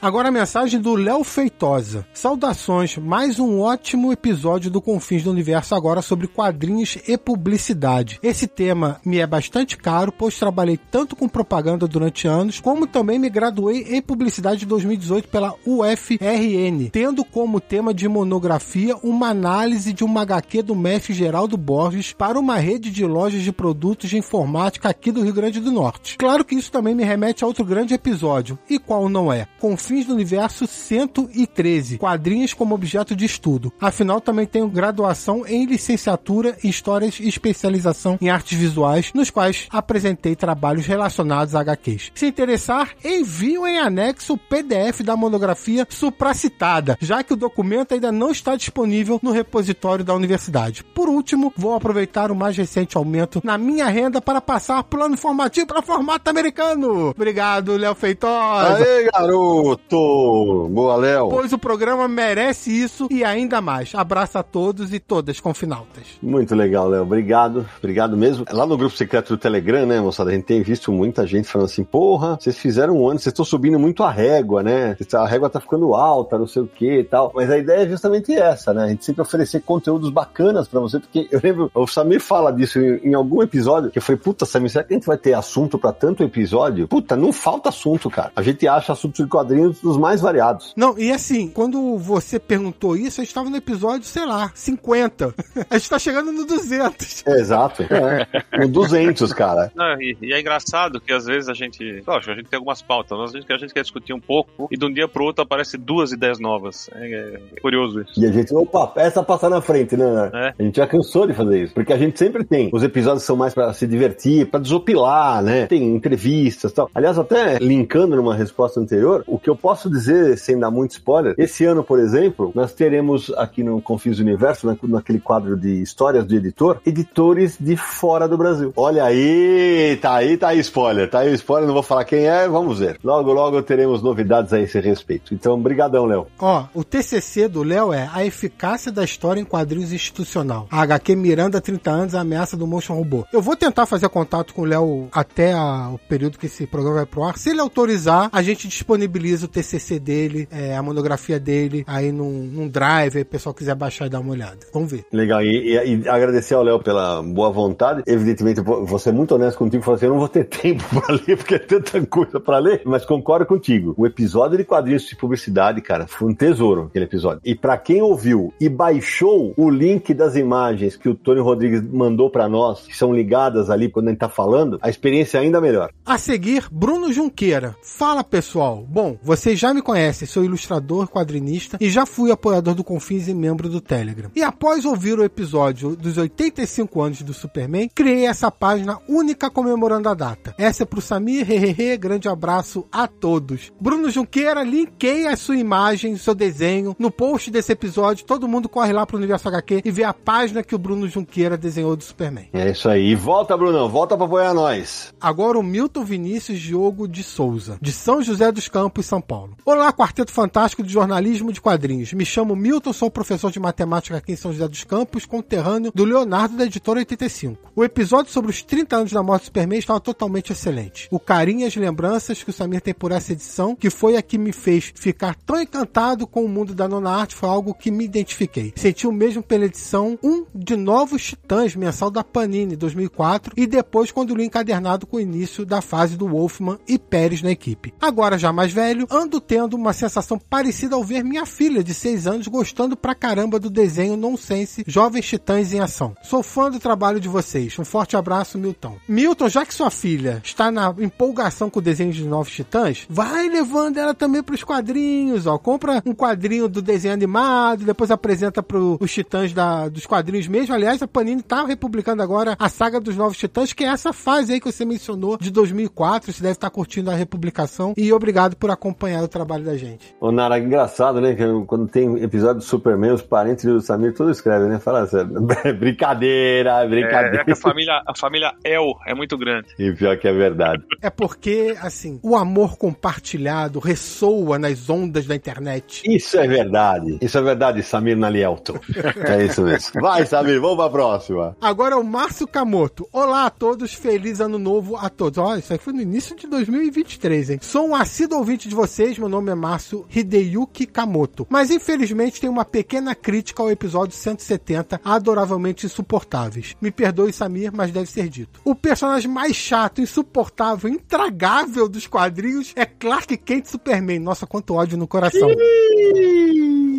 Speaker 2: Agora a mensagem do Léo Feitosa. Saudações, mais um ótimo episódio do Confins do Universo agora sobre quadrinhos e publicidade. Esse tema me é bastante caro, pois trabalhei tanto com propaganda durante anos, como também me graduei em publicidade em 2018 pela UFRN, tendo como tema de monografia uma análise de uma HQ do mestre Geraldo Borges para uma rede de lojas de produtos de informática aqui do Rio Grande do Norte. Claro que isso também me remete a outro grande episódio, e qual não é? Confins Fins do Universo 113, quadrinhos como objeto de estudo. Afinal, também tenho graduação em licenciatura em Histórias e especialização em artes visuais, nos quais apresentei trabalhos relacionados a HQs. Se interessar, envio em anexo o PDF da monografia supracitada, já que o documento ainda não está disponível no repositório da universidade. Por último, vou aproveitar o mais recente aumento na minha renda para passar plano formativo para formato americano. Obrigado, Léo Feitosa.
Speaker 1: Aê, garoto! Garoto! Boa, Léo!
Speaker 2: Pois o programa merece isso e ainda mais. Abraço a todos e todas confinaltas.
Speaker 1: Muito legal, Léo. Obrigado. Obrigado mesmo. Lá no grupo secreto do Telegram, né, moçada? A gente tem visto muita gente falando assim: porra, vocês fizeram um ano, vocês estão subindo muito a régua, né? A régua tá ficando alta, não sei o que e tal. Mas a ideia é justamente essa, né? A gente sempre oferecer conteúdos bacanas pra você, porque eu lembro, o Samir fala disso em, em algum episódio, que eu falei, puta, Samir, será que a gente vai ter assunto pra tanto episódio? Puta, não falta assunto, cara. A gente acha assuntos de quadrinhos dos mais variados.
Speaker 2: Não, e assim, quando você perguntou isso, a gente tava no episódio, sei lá, 50. A gente tá chegando no 200.
Speaker 1: É, exato. É. No 200, cara.
Speaker 3: Não, e, e é engraçado que às vezes a gente. Lógico, a gente tem algumas pautas, mas a gente, a gente quer discutir um pouco e de um dia pro outro aparece duas ideias novas. É, é curioso isso.
Speaker 1: E a gente, opa, essa passar na frente, né?
Speaker 3: É.
Speaker 1: A gente já cansou de fazer isso. Porque a gente sempre tem. Os episódios são mais pra se divertir, pra desopilar, né? Tem entrevistas e tal. Aliás, até linkando numa resposta anterior, o que eu posso dizer, sem dar muito spoiler, esse ano, por exemplo, nós teremos aqui no Confis Universo, na- naquele quadro de histórias do editor, editores de fora do Brasil. Olha aí, tá aí, tá aí spoiler, tá aí spoiler, não vou falar quem é, vamos ver. Logo, logo teremos novidades a esse respeito. Então, brigadão, Léo.
Speaker 2: Ó, o TCC do Léo é A Eficácia da História em Quadrinhos Institucional. A HQ Miranda, 30 anos, a ameaça do Motion Robô. Eu vou tentar fazer contato com o Léo até a- o período que esse programa vai pro ar. Se ele autorizar, a gente disponibiliza o TCC dele, é, a monografia dele, aí num, num drive, aí o pessoal quiser baixar e dar uma olhada. Vamos ver.
Speaker 1: Legal, e, e- e agradecer ao Léo pela boa vontade. Evidentemente, eu vou vou ser muito honesto contigo, falar assim, eu não vou ter tempo pra ler, porque é tanta coisa pra ler, mas concordo contigo. O episódio de quadrinhos de publicidade, cara, foi um tesouro aquele episódio. E pra quem ouviu e baixou o link das imagens que o Tony Rodrigues mandou pra nós, que são ligadas ali quando a gente tá falando, a experiência é ainda melhor.
Speaker 2: A seguir, Bruno Junqueira. Fala pessoal. Bom, vocês já me conhecem, sou ilustrador, quadrinista e já fui apoiador do Confins e membro do Telegram. E após ouvir o episódio dos 85 anos do Superman, criei essa página única comemorando a data. Essa é pro Samir, hehehe, grande abraço a todos. Bruno Junqueira, linkei a sua imagem, o seu desenho no post desse episódio. Todo mundo corre lá pro Universo HQ e vê a página que o Bruno Junqueira desenhou do Superman.
Speaker 1: É isso aí. E volta, Brunão, volta pra apoiar nós.
Speaker 2: Agora o Milton Vinícius Diogo de Souza, de São José dos Campos, São Paulo. Olá, Quarteto Fantástico de Jornalismo de Quadrinhos. Me chamo Milton, sou professor de matemática aqui em São José dos Campos, conterrâneo do Leonardo da Editora 85. O episódio sobre os 30 anos da morte do Superman estava totalmente excelente. O carinho e as lembranças que o Samir tem por essa edição, que foi a que me fez ficar tão encantado com o mundo da nona arte, foi algo que me identifiquei. Senti o mesmo pela edição 1 de Novos Titãs, mensal da Panini, 2004, e depois quando li encadernado com o início da fase do Wolfman e Pérez na equipe. Agora, já mais velho, ando tendo uma sensação parecida ao ver minha filha de 6 anos gostando pra caramba do desenho nonsense Jovens Titãs em Ação. Sou fã do trabalho de vocês. Um forte abraço, Milton. Milton, já que sua filha está na empolgação com o desenho de Novos Titãs, vai levando ela também pros quadrinhos, ó. Compra um quadrinho do desenho animado, depois apresenta pros Titãs da, dos quadrinhos mesmo. Aliás, a Panini tá republicando agora a saga dos Novos Titãs, que é essa fase aí que você mencionou, de 2004. Você deve estar curtindo a republicação. E obrigado por acompanhar o trabalho da gente.
Speaker 1: Ô, Nara, engraçado, né? Que quando tem episódio do Superman, os parentes do Samir todos escrevem, né? Fala sério. brincadeira,
Speaker 3: É,
Speaker 1: brincadeira.
Speaker 3: é que a família, a família El é muito grande.
Speaker 1: E pior que é verdade.
Speaker 2: É porque, assim, o amor compartilhado ressoa nas ondas da internet.
Speaker 1: Isso é verdade. Isso é verdade, Samir Nalielto. É isso mesmo. Vai, Samir, vamos pra próxima.
Speaker 2: Agora é o Márcio Camoto. Olá a todos, feliz ano novo a todos. Olha, isso aí foi no início de 2023, hein? Sou um assíduo ouvinte de vocês, meu nome é Márcio Hideyuki Kamoto. Mas infelizmente tem uma pequena crítica ao episódio 170, adoravelmente insuportáveis. Me perdoe, Samir, mas deve ser dito. O personagem mais chato, insuportável, intragável dos quadrinhos é Clark Kent Superman. Nossa, quanto ódio no coração.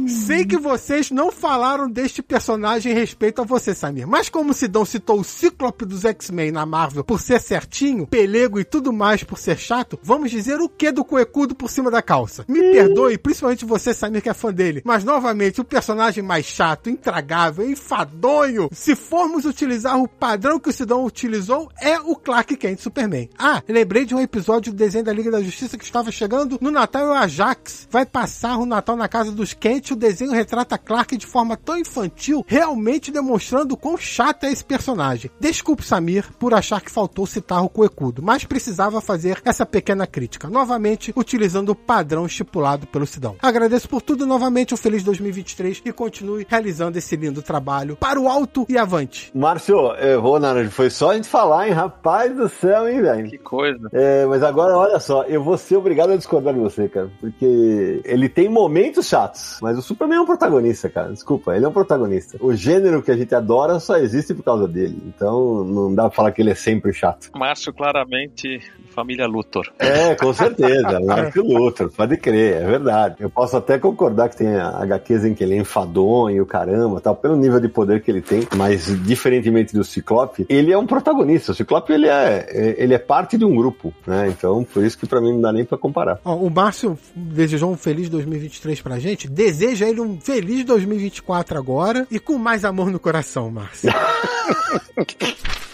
Speaker 2: Sei que vocês não falaram deste personagem em respeito a você, Samir. Mas como o Sidão citou o Cíclope dos X-Men na Marvel por ser certinho, pelego e tudo mais por ser chato, vamos dizer o que do cuecudo por cima da calça. Me perdoe, principalmente você, Samir, que é fã dele. Mas novamente, o personagem mais chato, intragável, enfadonho, se formos utilizar o padrão que o Sidão utilizou, é o Clark Kent Superman. Ah, lembrei de um episódio do desenho da Liga da Justiça que estava chegando no Natal e o Ajax vai passar o Natal na casa dos Kent o desenho retrata Clark de forma tão infantil, realmente demonstrando quão chato é esse personagem. Desculpe, Samir, por achar que faltou citar o Cuecudo, mas precisava fazer essa pequena crítica, novamente utilizando o padrão estipulado pelo Sidão. Agradeço por tudo novamente, um feliz 2023 e continue realizando esse lindo trabalho para o alto e avante.
Speaker 1: Márcio, errou, Naranjo. Foi só a gente falar, hein? Rapaz do céu, hein, velho?
Speaker 3: Que coisa.
Speaker 1: É, mas agora, olha só, eu vou ser obrigado a discordar de você, cara. Porque ele tem momentos chatos, mas o Superman é um protagonista, cara. Desculpa, ele é um protagonista. O gênero que a gente adora só existe por causa dele. Então, não dá pra falar que ele é sempre chato.
Speaker 3: Márcio, claramente, família Luthor.
Speaker 1: É, com certeza. Márcio Luthor, pode crer, é verdade. Eu posso até concordar que tem HQs em que ele é enfadonho e o caramba, tal, pelo nível de poder que ele tem, mas diferentemente do Ciclope, ele é um protagonista. O Ciclope, ele é, ele é parte de um grupo, né? Então, por isso que pra mim não dá nem pra comparar.
Speaker 2: Ó, o Márcio desejou um feliz 2023 pra gente. Deseja ele um feliz 2024 agora e com mais amor no coração, Márcio.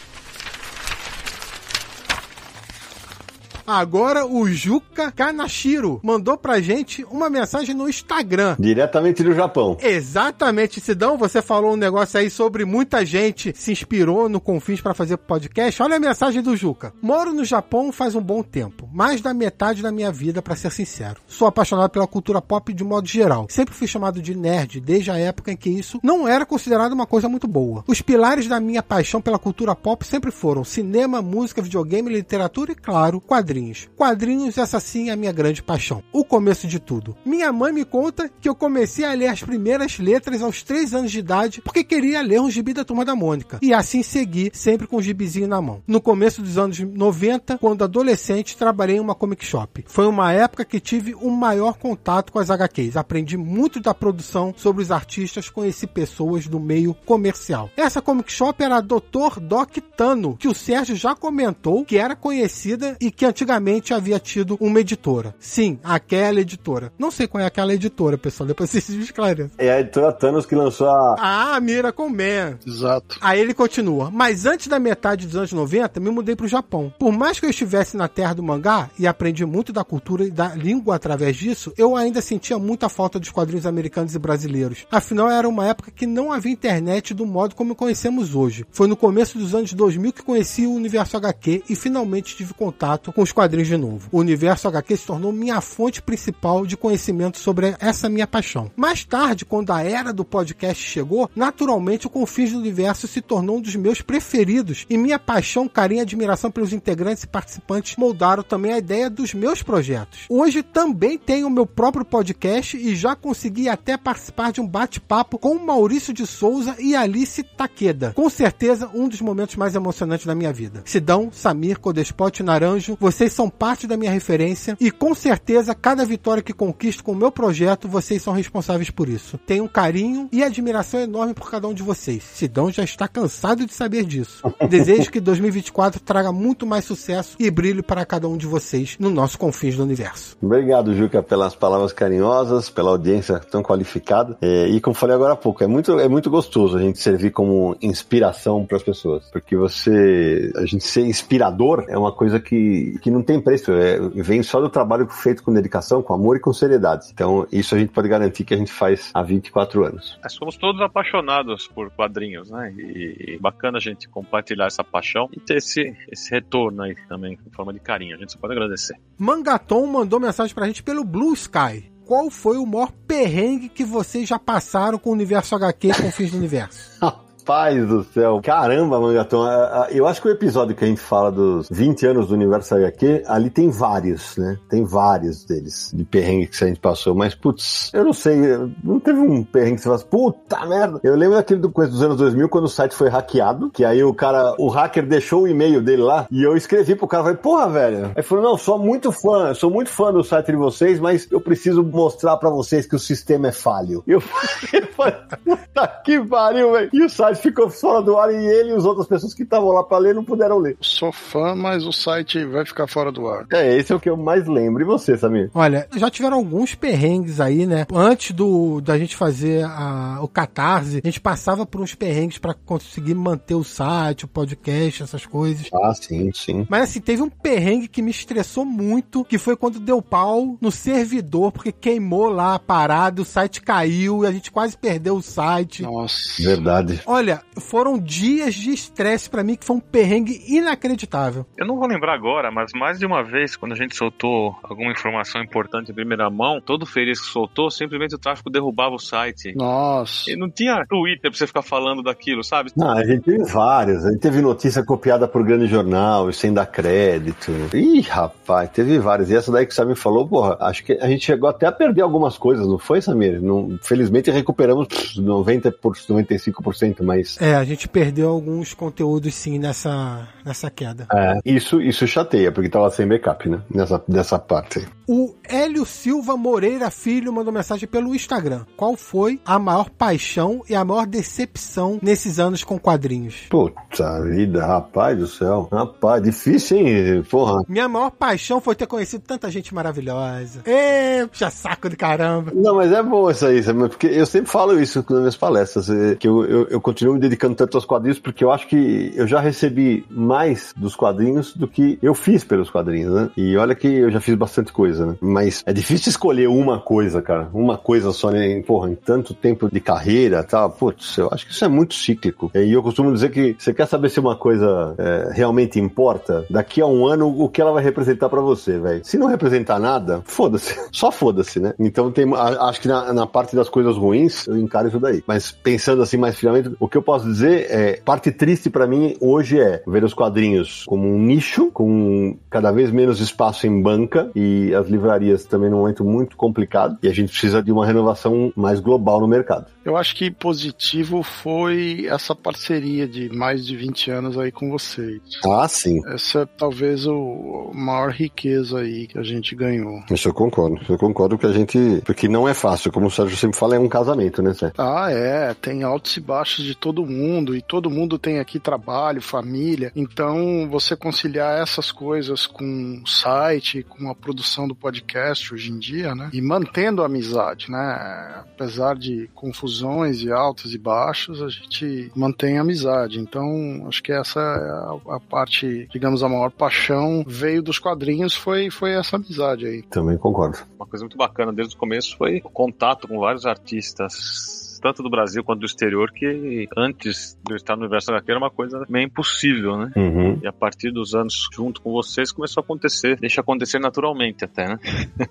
Speaker 2: Agora o Juca Kanashiro mandou pra gente uma mensagem no Instagram.
Speaker 1: Diretamente do Japão.
Speaker 2: Exatamente, Sidão, você falou um negócio aí sobre muita gente se inspirou no Confins para fazer podcast. Olha a mensagem do Juca. Moro no Japão faz um bom tempo, mais da metade da minha vida, para ser sincero. Sou apaixonado pela cultura pop de modo geral. Sempre fui chamado de nerd desde a época em que isso não era considerado uma coisa muito boa. Os pilares da minha paixão pela cultura pop sempre foram cinema, música, videogame, literatura e, claro, quadrinhos. Quadrinhos, essa sim é a minha grande paixão. O começo de tudo. Minha mãe me conta que eu comecei a ler as primeiras letras aos 3 anos de idade porque queria ler um gibi da Turma da Mônica. E assim segui, sempre com o gibizinho na mão. No começo dos anos 90, quando adolescente, trabalhei em uma comic shop. Foi uma época que tive o maior contato com as HQs. Aprendi muito da produção sobre os artistas, conheci pessoas do meio comercial. Essa comic shop era a Dr. Doc Tano, que o Sérgio já comentou que era conhecida e que antigamente antigamente havia tido uma editora. Sim, aquela editora. Não sei qual é aquela editora, pessoal. Depois vocês me esclarecem.
Speaker 1: É a editora Thanos que lançou a.
Speaker 2: Ah, Miracle Man.
Speaker 4: Exato.
Speaker 2: Aí ele continua. Mas antes da metade dos anos 90, me mudei pro Japão. Por mais que eu estivesse na terra do mangá e aprendi muito da cultura e da língua através disso, eu ainda sentia muita falta dos quadrinhos americanos e brasileiros. Afinal, era uma época que não havia internet do modo como conhecemos hoje. Foi no começo dos anos 2000 que conheci o universo HQ e finalmente tive contato com os quadrinhos de novo. O universo HQ se tornou minha fonte principal de conhecimento sobre essa minha paixão. Mais tarde, quando a era do podcast chegou, naturalmente o Confins do Universo se tornou um dos meus preferidos e minha paixão, carinho e admiração pelos integrantes e participantes moldaram também a ideia dos meus projetos. Hoje também tenho meu próprio podcast e já consegui até participar de um bate-papo com Maurício de Souza e Alice Taqueda. Com certeza, um dos momentos mais emocionantes da minha vida. Sidão, Samir, Codespot Naranjo, vocês são parte da minha referência e com certeza cada vitória que conquisto com o meu projeto, vocês são responsáveis por isso. Tenho um carinho e admiração enorme por cada um de vocês. Sidão já está cansado de saber disso. Desejo que 2024 traga muito mais sucesso e brilho para cada um de vocês no nosso Confins do Universo.
Speaker 1: Obrigado, Juca, pelas palavras carinhosas, pela audiência tão qualificada. É, e como falei agora há pouco, é muito, é muito gostoso a gente servir como inspiração para as pessoas. Porque você, a gente ser inspirador é uma coisa que, que não tem preço, é, vem só do trabalho feito com dedicação, com amor e com seriedade. Então, isso a gente pode garantir que a gente faz há 24 anos.
Speaker 3: Nós somos todos apaixonados por quadrinhos, né? E, e bacana a gente compartilhar essa paixão e ter esse, esse retorno aí também, em forma de carinho. A gente só pode agradecer.
Speaker 2: Mangaton mandou mensagem pra gente pelo Blue Sky. Qual foi o maior perrengue que vocês já passaram com o universo HQ com fins do universo?
Speaker 1: Rapaz do céu. Caramba, Mangaton. Eu acho que o episódio que a gente fala dos 20 anos do universo HQ, ali tem vários, né? Tem vários deles, de perrengue que a gente passou. Mas, putz, eu não sei. Não teve um perrengue que você fala, puta merda. Eu lembro daquele do começo dos anos 2000, quando o site foi hackeado, que aí o cara, o hacker deixou o e-mail dele lá, e eu escrevi pro cara, falei, porra, velho. Aí falou, não, sou muito fã, sou muito fã do site de vocês, mas eu preciso mostrar pra vocês que o sistema é falho. E eu falei, puta que pariu, velho. E o site site ficou fora do ar e ele e as outras pessoas que estavam lá pra ler não puderam ler.
Speaker 4: Sou fã, mas o site vai ficar fora do ar.
Speaker 1: É, esse é o que eu mais lembro. E você, Samir?
Speaker 2: Olha, já tiveram alguns perrengues aí, né? Antes do da gente fazer a, o Catarse, a gente passava por uns perrengues pra conseguir manter o site, o podcast, essas coisas.
Speaker 1: Ah, sim, sim.
Speaker 2: Mas assim, teve um perrengue que me estressou muito, que foi quando deu pau no servidor, porque queimou lá a parada, o site caiu e a gente quase perdeu o site.
Speaker 4: Nossa.
Speaker 1: Verdade.
Speaker 2: Olha, foram dias de estresse pra mim que foi um perrengue inacreditável.
Speaker 3: Eu não vou lembrar agora, mas mais de uma vez, quando a gente soltou alguma informação importante em primeira mão, todo feliz que soltou, simplesmente o tráfego derrubava o site.
Speaker 4: Nossa.
Speaker 3: E não tinha Twitter pra você ficar falando daquilo, sabe?
Speaker 1: Não, a gente teve vários. A gente teve notícia copiada por grande jornal e sem dar crédito. Ih, rapaz, teve vários. E essa daí que o Samir falou, porra, acho que a gente chegou até a perder algumas coisas, não foi, Samir? Não, felizmente recuperamos pff, 90%, por 95%, mas.
Speaker 2: É, a gente perdeu alguns conteúdos sim nessa, nessa queda.
Speaker 1: É, isso, isso chateia, porque tava sem backup, né? Nessa, nessa parte aí.
Speaker 2: O Hélio Silva Moreira Filho mandou mensagem pelo Instagram. Qual foi a maior paixão e a maior decepção nesses anos com quadrinhos?
Speaker 1: Puta vida, rapaz do céu. Rapaz, difícil, hein? Porra.
Speaker 2: Minha maior paixão foi ter conhecido tanta gente maravilhosa. Ê, puxa saco de caramba.
Speaker 1: Não, mas é bom isso aí, porque eu sempre falo isso nas minhas palestras, eh, que eu, eu, eu continuo me dedicando tanto aos quadrinhos, porque eu acho que eu já recebi mais dos quadrinhos do que eu fiz pelos quadrinhos, né? E olha que eu já fiz bastante coisa, né? Mas é difícil escolher uma coisa, cara. Uma coisa só, né? porra, em tanto tempo de carreira tal. Putz, eu acho que isso é muito cíclico. E eu costumo dizer que você quer saber se uma coisa é, realmente importa, daqui a um ano o que ela vai representar pra você, velho. Se não representar nada, foda-se. Só foda-se, né? Então tem, a- acho que na, na parte das coisas ruins, eu encaro isso daí. Mas pensando assim mais finalmente, o que eu posso dizer é, parte triste pra mim hoje é ver os quadrinhos como um nicho, com cada vez menos espaço em banca e as livrarias também num momento muito complicado e a gente precisa de uma renovação mais global no mercado.
Speaker 4: Eu acho que positivo foi essa parceria de mais de 20 anos aí com vocês.
Speaker 1: Ah, sim.
Speaker 4: Essa é talvez o a maior riqueza aí que a gente ganhou.
Speaker 1: Isso eu concordo. Eu concordo que a gente. Porque não é fácil, como o Sérgio sempre fala, é um casamento, né, Sérgio?
Speaker 4: Ah, é, tem altos e baixos de todo mundo, e todo mundo tem aqui trabalho, família. Então, você conciliar essas coisas com o site, com a produção do podcast hoje em dia, né? E mantendo a amizade, né? Apesar de confusões e altos e baixos, a gente mantém a amizade. Então, acho que essa é a, a parte, digamos, a maior paixão veio dos quadrinhos, foi, foi essa amizade aí.
Speaker 1: Também concordo.
Speaker 3: Uma coisa muito bacana desde o começo foi o contato com vários artistas, tanto do Brasil quanto do exterior, que antes de eu estar no universo HQ era uma coisa meio impossível, né?
Speaker 1: Uhum,
Speaker 3: E a partir dos anos junto com vocês começou a acontecer, deixa acontecer naturalmente até, né?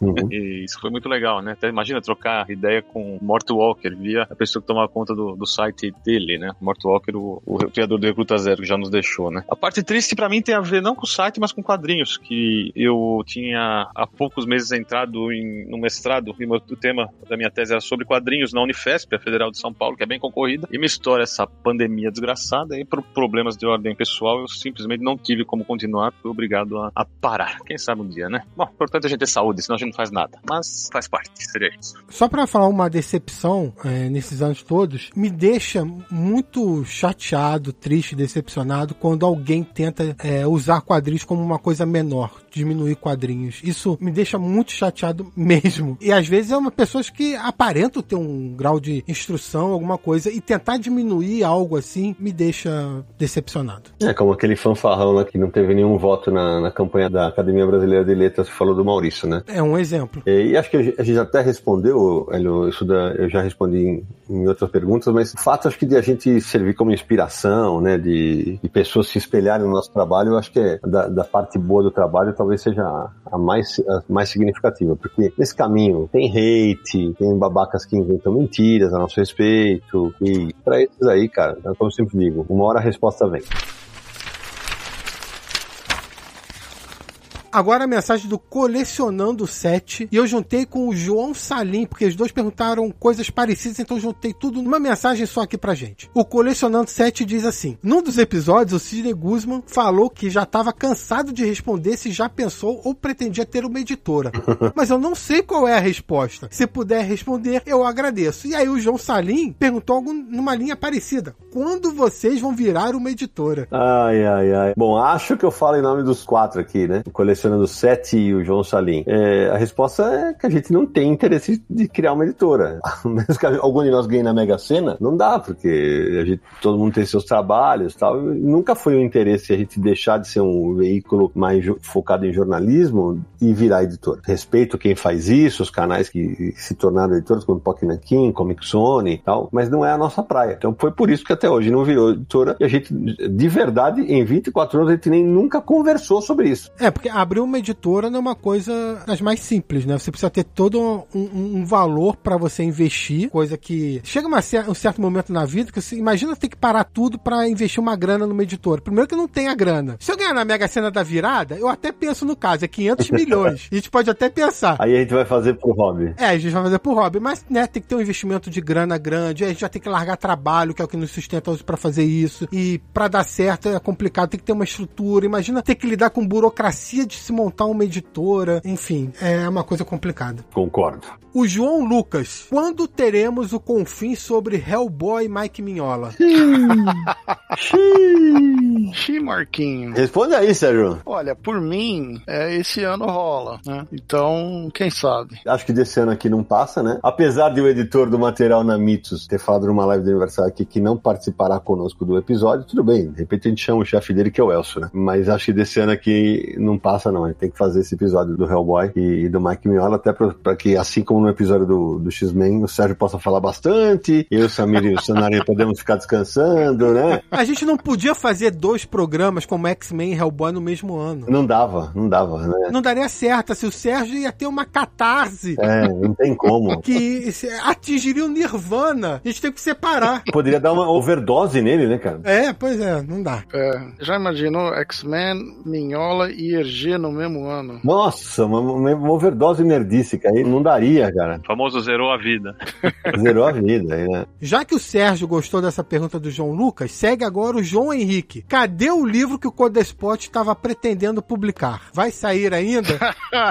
Speaker 1: uhum.
Speaker 3: E isso foi muito legal, né? Até imagina trocar ideia com o Mort Walker, via a pessoa que tomava conta do, do site dele, né? Mort Walker, o, o criador do Recruta Zero, que já nos deixou, né? A parte triste pra mim tem a ver não com o site, mas com quadrinhos, que eu tinha há poucos meses entrado em, no mestrado, e o tema da minha tese era sobre quadrinhos na Unifesp, a Federal de São Paulo, que é bem concorrida, e me estoura essa pandemia desgraçada, e por problemas de ordem pessoal, eu simplesmente não tive como continuar, fui obrigado a, a parar. Quem sabe um dia, né? Bom, importante é a gente ter saúde, senão a gente não faz nada. Mas faz parte, seria isso.
Speaker 2: Só pra falar uma decepção é, nesses anos todos, me deixa muito chateado, triste, decepcionado quando alguém tenta é, usar quadrinhos como uma coisa menor, diminuir quadrinhos. Isso me deixa muito chateado mesmo. E às vezes é uma pessoas que aparentam ter um grau de instrução, alguma coisa, e tentar diminuir algo assim me deixa decepcionado.
Speaker 1: É como aquele fanfarrão lá que não teve nenhum voto na, na campanha da Academia Brasileira de Letras que falou do Maurício, né?
Speaker 2: É um exemplo.
Speaker 1: E, e acho que a gente- a gente até respondeu, Hélio, isso da, eu já respondi em, em outras perguntas, mas o fato acho que de a gente servir como inspiração, né, de, de pessoas se espelharem no nosso trabalho, eu acho que é da, da parte boa do trabalho talvez seja a, a mais, a mais significativa, porque nesse caminho tem hate, tem babacas que inventam mentiras a nosso respeito, e pra esses aí, cara, é como eu sempre digo, uma hora a resposta vem.
Speaker 2: Agora a mensagem do Colecionando 7. E eu juntei com o João Salim, porque os dois perguntaram coisas parecidas, então eu juntei tudo numa mensagem só aqui pra gente. O Colecionando 7 diz assim: Num dos episódios, o Sidney Guzman falou que já estava cansado de responder se já pensou ou pretendia ter uma editora. Mas eu não sei qual é a resposta. Se puder responder, eu agradeço. E aí o João Salim perguntou algo numa linha parecida. Quando vocês vão virar uma editora?
Speaker 1: Ai, ai, ai. Bom, acho que eu falo em nome dos quatro aqui, né? O Colecionando Sete e o João Salim. É, a resposta é que a gente não tem interesse de criar uma editora. Mesmo que algum de nós ganhe na Mega Sena, não dá, porque a gente, todo mundo tem seus trabalhos tal. Nunca foi um interesse a gente deixar de ser um veículo mais focado em jornalismo e virar editor. Respeito quem faz isso, os canais que se tornaram editores, como Pokémon Comic Zone e tal, mas não é a nossa praia. Então foi por isso que até hoje não virou editora e a gente, de verdade, em 24 anos, a gente nem nunca conversou sobre isso.
Speaker 2: É, porque abrir uma editora não é uma coisa das mais simples, né? Você precisa ter todo um, um valor para você investir, coisa que chega uma, um certo momento na vida que você imagina ter que parar tudo para investir uma grana numa editora. Primeiro que não tem a grana. Se eu ganhar na Mega Sena da virada, eu até penso no caso, é 500 milhões. a gente pode até pensar.
Speaker 1: Aí a gente vai fazer pro hobby.
Speaker 2: É, a gente vai fazer pro hobby, mas né, tem que ter um investimento de grana grande, a gente já tem que largar trabalho, que é o que nos sustenta hoje para fazer isso. E para dar certo é complicado, tem que ter uma estrutura. Imagina ter que lidar com burocracia de se montar uma editora. Enfim, é uma coisa complicada.
Speaker 1: Concordo.
Speaker 2: O João Lucas, quando teremos o confim sobre Hellboy Mike Mignola?
Speaker 4: Xiii, Marquinho.
Speaker 1: Responde aí, Sérgio.
Speaker 4: Olha, por mim, é, esse ano rola, né? Então, quem sabe?
Speaker 1: Acho que desse ano aqui não passa, né? Apesar de o editor do material na Mitos ter falado numa live de aniversário aqui que não participará conosco do episódio, tudo bem. De repente a gente chama o chefe dele, que é o Elcio, né? Mas acho que desse ano aqui não passa, não. A gente tem que fazer esse episódio do Hellboy e, e do Mike Mignola, até para que, assim como no episódio do, do X-Men, o Sérgio possa falar bastante, eu, o Samir e o Sonari podemos ficar descansando, né?
Speaker 2: A gente não podia fazer dois programas como X-Men e Hellboy no mesmo ano.
Speaker 1: Não dava, não dava, né?
Speaker 2: Não daria certo, se o Sérgio ia ter uma catarse.
Speaker 1: É, não tem como.
Speaker 2: Que atingiria o Nirvana. A gente tem que separar.
Speaker 1: Poderia dar uma overdose nele, né, cara?
Speaker 2: É, pois é, não dá.
Speaker 4: É, já imaginou X-Men, Minhola e No mesmo ano?
Speaker 1: Nossa, uma, uma overdose nerdice, aí não daria, cara.
Speaker 3: O famoso zerou a vida.
Speaker 1: zerou a vida, né?
Speaker 2: Já que o Sérgio gostou dessa pergunta do João Lucas, segue agora o João Henrique. Cadê o livro que o Codespot estava pretendendo publicar? Vai sair ainda?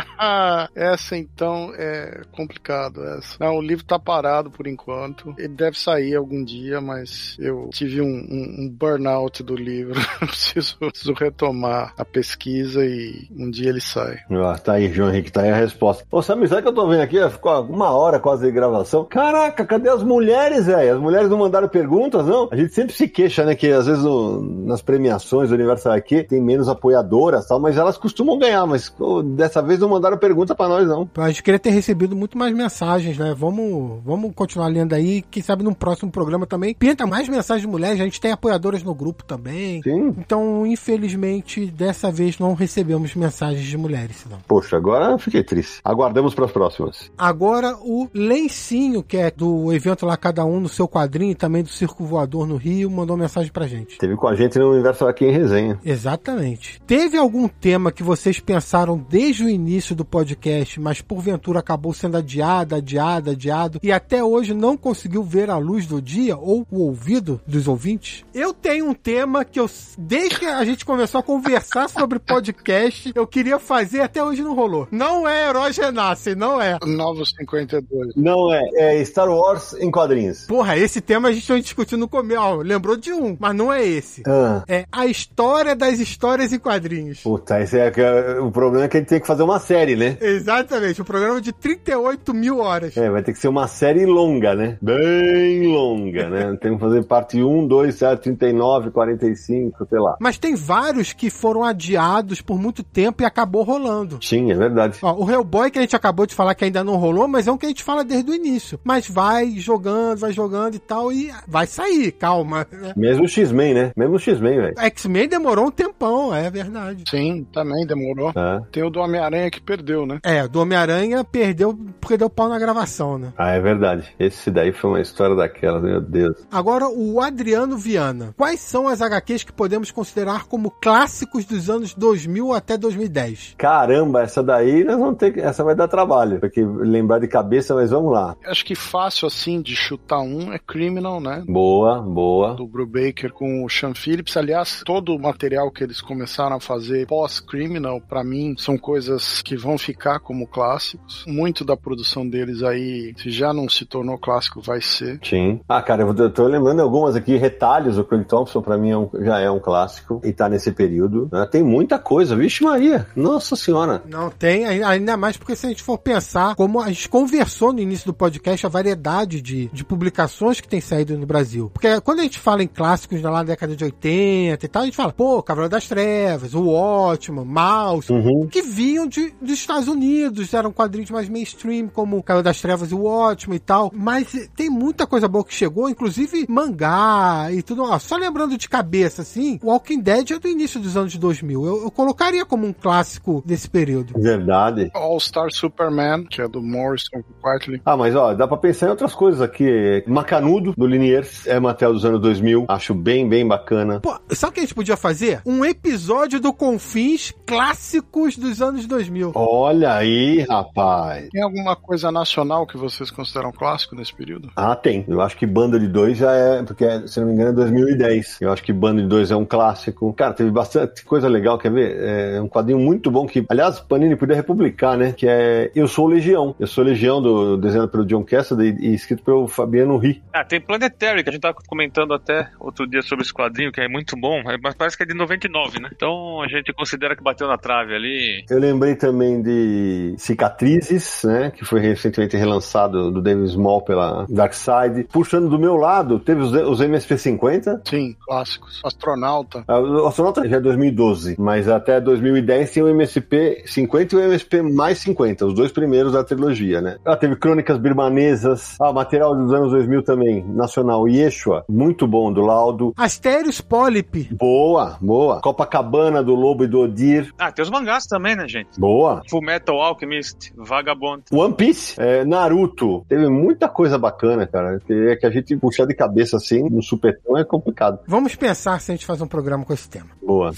Speaker 4: essa então é complicado. Essa. Não, o livro tá parado por enquanto. Ele deve sair algum dia, mas eu tive um, um, um burnout do livro. preciso, preciso, retomar a pesquisa e um dia ele sai.
Speaker 1: Ah, tá aí, João Henrique, tá aí a resposta. Ô, Samir, sabe que eu tô vendo aqui? Ficou uma hora quase de gravação. Caraca, cadê as mulheres, velho? As mulheres não mandaram perguntas, não? A gente sempre se queixa, né, que às vezes no, nas premiações do Universal aqui tem menos apoiadoras tal, mas elas costumam ganhar, mas dessa vez não mandaram pergunta para nós, não.
Speaker 2: A gente queria ter recebido muito mais mensagens, né? Vamos, vamos continuar lendo aí, quem sabe num próximo programa também. Pinta mais mensagens de mulheres, a gente tem apoiadoras no grupo também.
Speaker 1: Sim.
Speaker 2: Então, infelizmente, dessa vez não recebemos mensagens de mulheres, não.
Speaker 1: Poxa, agora fiquei triste. Aguardamos para as próximas.
Speaker 2: Agora o Lencinho, que é do evento lá Cada Um no seu quadrinho, também do Circo Voador no Rio, mandou mensagem pra gente.
Speaker 1: Teve com a gente no Universo aqui em resenha.
Speaker 2: Exatamente. Teve algum tema que vocês pensaram desde o início do podcast, mas porventura acabou sendo adiado, adiado, adiado e até hoje não conseguiu ver a luz do dia ou o ouvido dos ouvintes? Eu tenho um tema que eu, desde que a gente começou a conversar sobre podcast, eu queria fazer até hoje não rolou. Não é Herói Genassi, não é.
Speaker 4: Novos 52.
Speaker 1: Não é, é Star Wars em quadrinhos.
Speaker 2: Porra, esse tema a gente foi discutindo no começo. Ó, lembrou de um, mas não é esse.
Speaker 1: Ah.
Speaker 2: É a história das histórias em quadrinhos.
Speaker 1: Puta, esse é, é, o problema é que a gente tem que fazer uma série, né?
Speaker 2: Exatamente, um programa de 38 mil horas.
Speaker 1: É, vai ter que ser uma série longa, né? Bem longa, né? tem que fazer parte 1, 2, 7, 39, 45, sei lá.
Speaker 2: Mas tem vários que foram adiados por muito tempo e acabou rolando.
Speaker 1: Sim, é verdade.
Speaker 2: Ó, o Hellboy que a gente acabou de falar que ainda não rolou mas é um que a gente fala desde o início. Mas vai jogando, vai jogando e tal, e vai sair, calma. Né?
Speaker 1: Mesmo o X-Men, né? Mesmo o X-Men, velho.
Speaker 2: X-Men demorou um tempão, é verdade.
Speaker 4: Sim, também demorou.
Speaker 1: É.
Speaker 4: Tem o do Homem-Aranha que perdeu, né?
Speaker 2: É, do Homem-Aranha perdeu porque deu pau na gravação, né?
Speaker 1: Ah, é verdade. Esse daí foi uma história daquela, meu Deus.
Speaker 2: Agora, o Adriano Viana. Quais são as HQs que podemos considerar como clássicos dos anos 2000 até 2010?
Speaker 1: Caramba, essa daí nós vamos ter que. Essa vai dar trabalho, porque lembrar de cabeça, mas vamos lá.
Speaker 4: Acho que fácil assim de chutar um é Criminal, né?
Speaker 1: Boa, boa.
Speaker 4: Do Brubaker com o Sean Phillips. Aliás, todo o material que eles começaram a fazer pós-Criminal, pra mim, são coisas que vão ficar como clássicos. Muito da produção deles aí, se já não se tornou clássico, vai ser.
Speaker 1: Sim. Ah, cara, eu tô lembrando algumas aqui, retalhos. O Craig Thompson, pra mim, é um- já é um clássico e tá nesse período. né? Tem muita coisa, vixe, Maria. Nossa Senhora.
Speaker 2: Não tem, ai- ainda mais porque se a gente for pensar, como a gente conversou no início do podcast, a variedade de, de publicações que tem saído no Brasil. Porque quando a gente fala em clássicos lá na década de 80 e tal, a gente fala, pô, Cavaleiro das Trevas, o Ótimo, Mouse,
Speaker 1: Uhum.
Speaker 2: que vinham de, dos Estados Unidos, eram quadrinhos mais mainstream, como Cavaleiro das Trevas e o Ótimo e tal. Mas tem muita coisa boa que chegou, inclusive mangá e tudo. Ó, só lembrando de cabeça, assim, Walking Dead é do início dos anos 2000. Eu, eu colocaria como um clássico desse período.
Speaker 1: Verdade.
Speaker 4: All-Star Superman, que é do Morrison Quietly.
Speaker 1: Ah, mas ó, dá pra pensar em outras coisas aqui. Macanudo, do Liniers, é material dos anos 2000. Acho bem, bem bacana.
Speaker 2: Pô, sabe o que a gente podia fazer? Um episódio do Confins clássicos dos anos 2000.
Speaker 1: Olha aí, rapaz.
Speaker 4: Tem alguma coisa nacional que vocês consideram clássico nesse período?
Speaker 1: Ah, tem. Eu acho que Banda de Dois já é, porque, se não me engano, é 2010. Eu acho que Banda de Dois é um clássico. Cara, teve bastante coisa legal, quer ver? É um quadrinho muito bom que, aliás, Panini podia republicar, né? Que é Eu Sou Legião. Eu Sou Legião, do, desenhado pelo John Cassidy e escrito pelo Fabiano Ri.
Speaker 3: Ah, tem Planetary, que a gente tava comentando até outro dia sobre esse quadrinho, que é muito bom, é- mas parece que é de 99, né? Então a gente considera que bateu na trave ali.
Speaker 1: Eu lembrei também de Cicatrizes, né? Que foi recentemente relançado do David Small pela Darkseid. Puxando do meu lado, teve os, os MSP50.
Speaker 4: Sim, clássicos. Astronauta.
Speaker 1: Ah, O astronauta já é 2012, mas até 2010 tem o MSP 50 e o MSP mais 50, os dois primeiros da trilogia, né? Ah, teve Crônicas Birmanesas, ah, material dos anos 2000 também, Nacional Yeshua, muito bom, do Laudo.
Speaker 2: Asterios Polyp.
Speaker 1: Boa, boa. Copacabana, do Lobo e do Odir.
Speaker 3: Ah, tem os mangás também, né, gente?
Speaker 1: Boa.
Speaker 3: Full Metal Alchemist, Vagabond.
Speaker 1: One Piece, é, Naruto, teve muita coisa bacana, cara. Que, é que a gente puxar de cabeça assim, no supetão é complicado.
Speaker 2: Vamos pensar se a gente faz um programa com esse tema.
Speaker 1: Boa.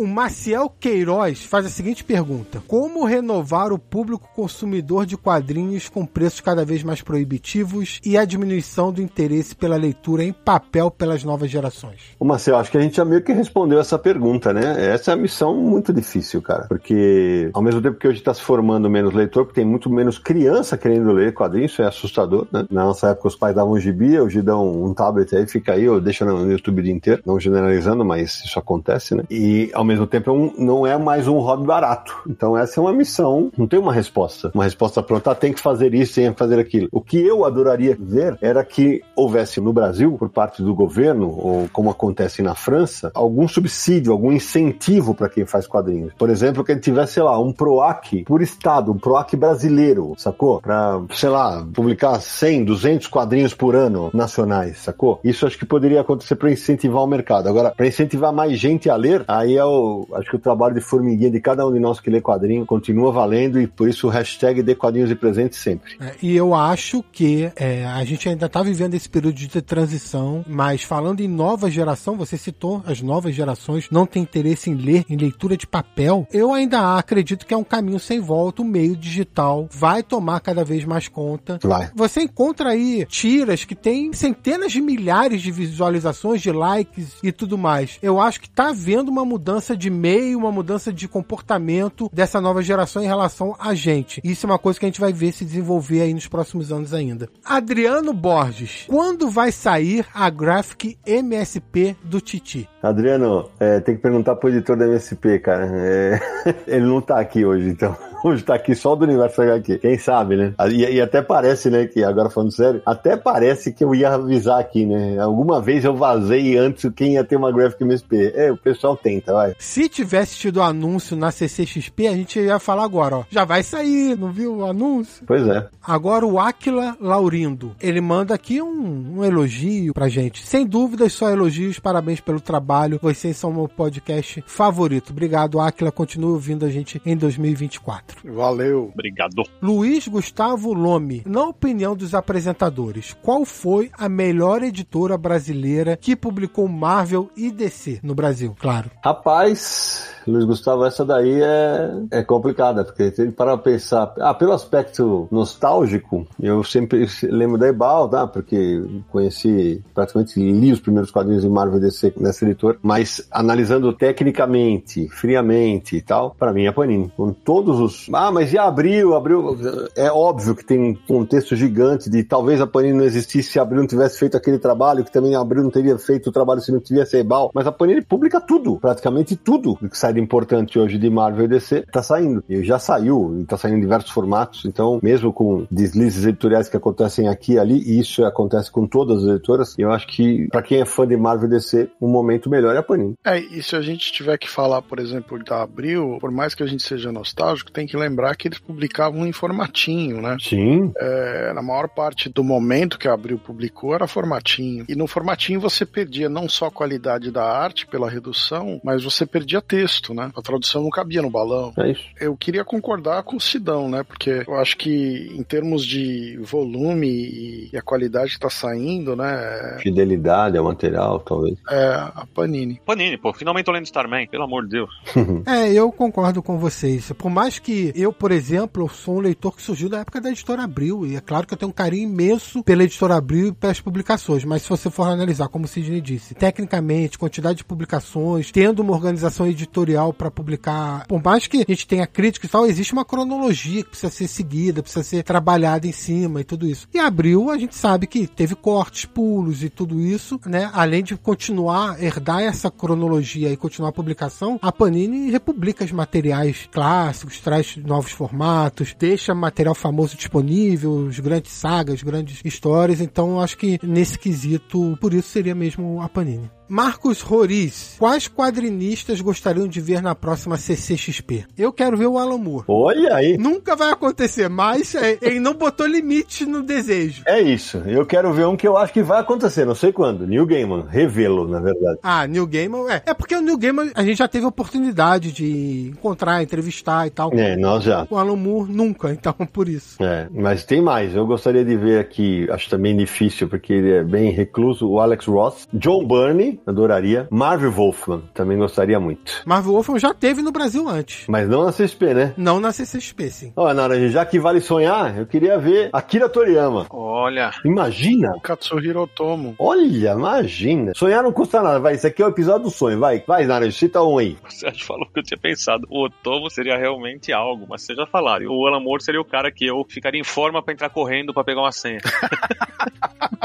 Speaker 2: O Maciel Queiroz faz a seguinte pergunta: Como renovar o público consumidor de quadrinhos com preços cada vez mais proibitivos e a diminuição do interesse pela leitura em papel pelas novas gerações?
Speaker 1: Ô Marcelo, acho que a gente já meio que respondeu essa pergunta, né? Essa é uma missão muito difícil, cara. Porque ao mesmo tempo que hoje está se formando menos leitor, porque tem muito menos criança querendo ler quadrinhos, isso é assustador, né? Na nossa época os pais davam um gibi, hoje dão um tablet aí, fica aí, ou deixa no YouTube o dia inteiro, não generalizando, mas isso acontece, né? E ao mesmo tempo é um- não é mais um hobby barato. Então essa é uma missão, não tem uma resposta. Uma resposta pronta, ah, tem que fazer isso, tem que fazer aquilo. O que eu adoraria ver era que houvesse no Brasil, por parte do governo, ou como acontece na França, algum subsídio, algum incentivo para quem faz quadrinhos. Por exemplo, que ele tivesse, sei lá, um PROAC por estado, um PROAC brasileiro, sacou? Para, sei lá, publicar 100, 200 quadrinhos por ano nacionais, sacou? Isso acho que poderia acontecer para incentivar o mercado. Agora, para incentivar mais gente a ler, aí é o, acho que o trabalho de formiguinha de cada um de nós que lê quadrinho continua valendo e por isso o hashtag dê quadrinhos de presente sempre.
Speaker 2: É, e eu acho que é, a gente ainda está vivendo esse período de transição, mas falando em nova geração, você citou as novas gerações não têm interesse em ler, em leitura de papel. Eu ainda acredito que é um caminho sem volta, o meio digital vai tomar cada vez mais conta.
Speaker 1: Vai.
Speaker 2: Você encontra aí tiras que tem centenas de milhares de visualizações, de likes e tudo mais. Eu acho que tá havendo uma mudança de meio, uma mudança de comportamento dessa nova geração em relação a gente. Isso é uma coisa que a gente vai ver se desenvolver aí nos próximos anos ainda. Adriano Borges, quando vai sair a Graphic MSP do Titi?
Speaker 1: Adriano, é, tem que perguntar pro editor da MSP, cara. É, ele não tá aqui hoje, então. Hoje tá aqui só do universo HQ. Quem sabe, né? E, e, até parece, né, que agora falando sério, até parece que eu ia avisar aqui, né? Alguma vez eu vazei antes quem ia ter uma Graphic MSP. É, o pessoal tenta, vai.
Speaker 2: Se tivesse tido anúncio na CCXP, a gente ia falar agora, ó. Já vai sair, não viu o anúncio?
Speaker 1: Pois é.
Speaker 2: Agora o Aquila Laurindo. Ele manda aqui um, um elogio pra gente. Sem dúvidas, só elogios. Parabéns pelo trabalho. Vocês são o meu podcast favorito. Obrigado, Aquila. Continue ouvindo a gente em 2024.
Speaker 4: Valeu.
Speaker 3: Obrigado.
Speaker 2: Luiz Gustavo Lome. Na opinião dos apresentadores, qual foi a melhor editora brasileira que publicou Marvel e DC no Brasil? Claro.
Speaker 1: Rapaz, Luiz Gustavo, essa daí é, é complicada, porque tem para pensar. Ah, pelo aspecto nostálgico, eu sempre lembro da Ebal, tá? Porque conheci, praticamente li os primeiros quadrinhos de Marvel DC nessa editora, mas analisando tecnicamente, friamente e tal, para mim é Panini. Com todos os. Ah, mas e abriu? Abriu. É óbvio que tem um contexto gigante de talvez a Panini não existisse se Abril não tivesse feito aquele trabalho, que também Abril não teria feito o trabalho se não tivesse a Ebal, mas a Panini publica tudo, praticamente tudo que sai de importante hoje de Marvel e DC tá saindo. E já saiu, tá saindo em diversos formatos. Então, mesmo com deslizes editoriais que acontecem aqui e ali, e isso acontece com todas as editoras, eu acho que para quem é fã de Marvel e DC, um momento melhor é a Panini.
Speaker 4: É, e se a gente tiver que falar, por exemplo, da Abril, por mais que a gente seja nostálgico, tem que lembrar que eles publicavam em formatinho, né?
Speaker 1: Sim.
Speaker 4: É, na maior parte do momento que a Abril publicou era formatinho. E no formatinho você perdia não só a qualidade da arte pela redução, mas você perdia texto, né? A tradução não cabia no balão.
Speaker 1: É isso.
Speaker 4: Eu queria concordar com o Sidão, né? Porque eu acho que em termos de volume e a qualidade que tá saindo, né?
Speaker 1: Fidelidade ao material, talvez.
Speaker 4: É a Panini.
Speaker 3: Panini, pô, finalmente tô lendo Starman, pelo amor de Deus.
Speaker 2: É, eu concordo com vocês. Por mais que eu, por exemplo, sou um leitor que surgiu da época da editora Abril, e é claro que eu tenho um carinho imenso pela editora Abril e pelas publicações, mas se você for analisar, como o Sidney disse, tecnicamente, quantidade de publicações, tendo uma organização editorial para publicar, por mais que a gente tenha críticas e tal, existe uma cronologia que precisa ser seguida, precisa ser trabalhada em cima e tudo isso. E Abril, a gente sabe que teve cortes, pulos e tudo isso, né? Além de continuar, herdar essa cronologia e continuar a publicação, a Panini republica os materiais clássicos, traz novos formatos, deixa material famoso disponível, grandes sagas, grandes histórias. Então, acho que nesse quesito, por isso seria mesmo a Panini. Marcos Roriz, quais quadrinistas gostariam de ver na próxima CCXP? Eu quero ver o Alan Moore.
Speaker 1: Olha aí.
Speaker 2: Nunca vai acontecer, mas é, ele não botou limite no desejo.
Speaker 1: É isso. Eu quero ver um que eu acho que vai acontecer, não sei quando. Neil Gaiman, revê-lo, na verdade.
Speaker 2: Ah, Neil Gaiman, é. É porque o Neil Gaiman a gente já teve a oportunidade de encontrar, entrevistar e tal.
Speaker 1: É, nós já.
Speaker 2: O Alan Moore nunca, então por isso.
Speaker 1: É, mas tem mais. Eu gostaria de ver aqui, acho também difícil, porque ele é bem recluso, o Alex Ross, John Burney, adoraria, Marvel Wolfman, também gostaria muito.
Speaker 2: Marvel Wolfman já teve no Brasil antes.
Speaker 1: Mas não na CSP, né?
Speaker 2: Não na CCXP, sim.
Speaker 1: Ó, Nara, já que vale sonhar, eu queria ver Akira Toriyama.
Speaker 3: Olha,
Speaker 1: Imagina!
Speaker 4: Katsuhiro Otomo.
Speaker 1: Olha, imagina. Sonhar não custa nada. Vai, esse aqui é o episódio do sonho. Vai, vai, Nara, cita um aí.
Speaker 3: você que falou que eu tinha pensado. O Otomo seria realmente algo, mas vocês já falaram. O Alan Moore seria o cara que eu ficaria em forma pra entrar correndo pra pegar uma senha.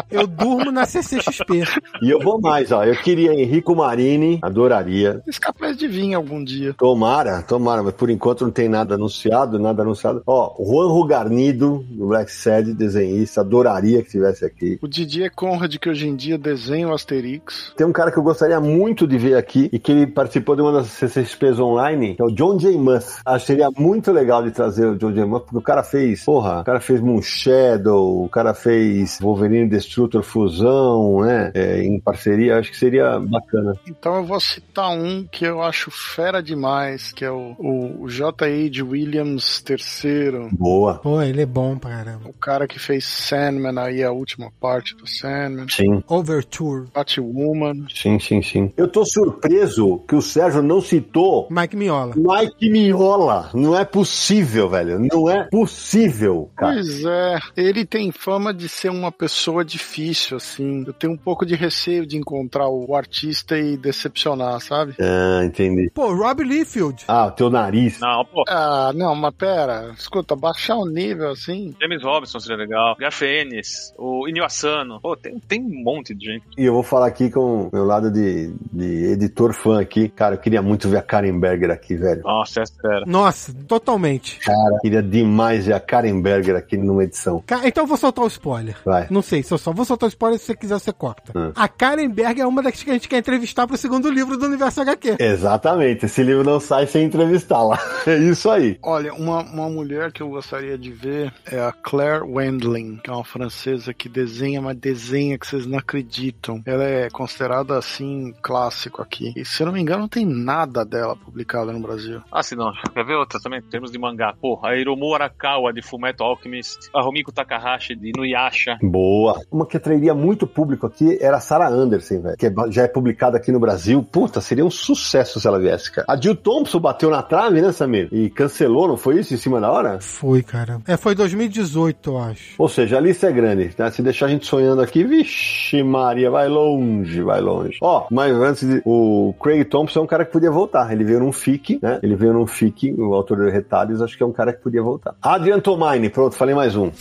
Speaker 2: Eu durmo na CCXP.
Speaker 1: E eu vou mais, ó. Eu queria Henrico Marini, adoraria.
Speaker 4: Esse capaz de vir algum dia.
Speaker 1: Tomara, tomara, mas por enquanto não tem nada anunciado, nada anunciado. Ó, Juan Garnido, do Black Sad, desenhista, adoraria que estivesse aqui.
Speaker 4: O Didier Conrad, que hoje em dia desenha o Asterix.
Speaker 1: Tem um cara que eu gostaria muito de ver aqui e que ele participou de uma das CCXPs online, que é o John J. Muth. Acho que seria muito legal de trazer o John J. Muth, porque o cara fez, porra, o cara fez Moon Shadow, o cara fez Wolverine Destructor Fusão, né? É, em parceria, acho que seria bacana.
Speaker 4: Então eu vou citar um que eu acho fera demais, que é o, o, o J.H. Williams III.
Speaker 1: Boa.
Speaker 2: Pô, ele é bom pra caramba.
Speaker 4: O cara que fez Sandman aí, a última parte do Sandman.
Speaker 1: Sim,
Speaker 2: Overture.
Speaker 4: Batwoman.
Speaker 1: sim, sim, sim. Eu tô surpreso que o Sérgio não citou
Speaker 2: Mike Miola.
Speaker 1: Mike Miola. Não é possível, velho. Não é possível, cara.
Speaker 4: Pois é, ele tem fama de ser uma pessoa difícil, assim. Eu tenho um pouco de receio de encontrar o artista e decepcionar, sabe?
Speaker 1: Ah, entendi.
Speaker 2: Pô, Rob Liefeld.
Speaker 1: Ah, o teu nariz.
Speaker 3: Não, pô.
Speaker 4: Ah, não, mas pera, escuta, baixar o nível assim.
Speaker 3: James Robinson seria legal. Garth Ennis, o Inio Asano. Pô, tem, tem um monte de gente.
Speaker 1: E eu vou falar aqui com o meu lado de, de editor fã aqui. Cara, eu queria muito ver a Karen Berger aqui, velho.
Speaker 3: Nossa, essa era.
Speaker 2: Nossa, totalmente.
Speaker 1: Cara, queria demais ver a Karen Berger aqui numa edição.
Speaker 2: Ca- Então eu vou soltar o spoiler.
Speaker 1: Vai.
Speaker 2: Não sei se eu só vou soltar o spoiler se você quiser, você corta.
Speaker 1: Hum.
Speaker 2: A Karen Berg é uma que a gente quer entrevistar pro segundo livro do Universo HQ.
Speaker 1: Exatamente. Esse livro não sai sem entrevistá-la. É isso aí.
Speaker 4: Olha, uma, uma mulher que eu gostaria de ver é a Claire Wendling, que é uma francesa que desenha, mas desenha que vocês não acreditam. Ela é considerada assim, clássico aqui. E se eu não me engano, não tem nada dela publicado no Brasil.
Speaker 3: Ah, se não. Quer ver outra também? Em termos de mangá. Pô, a Hiromu Arakawa de Fullmetal Alchemist. A Romiko Takahashi de Inuyasha.
Speaker 1: Boa. Uma que atrairia muito público aqui era a Sarah Anderson, velho. Que é- já é publicada aqui no Brasil. Puta, seria um sucesso se ela viesse, cara. A Jill Thompson bateu na trave, né, Samir? E cancelou, não foi isso? Em cima da hora?
Speaker 2: Foi, cara. É, foi 2018, eu acho.
Speaker 1: Ou seja, a lista é grande, né? Se deixar a gente sonhando aqui, vixe Maria, vai longe, vai longe. Ó, mas antes de... O Craig Thompson é um cara que podia voltar. Ele veio num FIC, né? Ele veio num FIC, o autor de Retalhos, acho que é um cara que podia voltar. Adrian Tomine, pronto, falei mais um.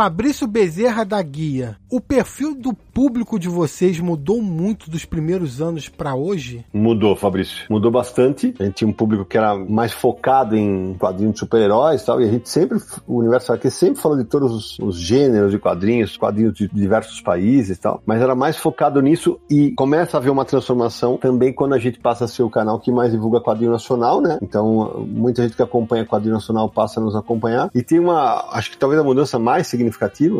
Speaker 2: Fabrício Bezerra da Guia. O perfil do público de vocês mudou muito dos primeiros anos pra hoje?
Speaker 1: Mudou, Fabrício. Mudou bastante. A gente tinha um público que era mais focado em quadrinhos de super-heróis e tal. E a gente sempre, o Universo aqui sempre falou de todos os, os gêneros de quadrinhos, quadrinhos de diversos países e tal. Mas era mais focado nisso e começa a haver uma transformação também quando a gente passa a ser o canal que mais divulga quadrinho nacional, né? Então, muita gente que acompanha quadrinho nacional passa a nos acompanhar. E tem uma, acho que talvez a mudança mais significativa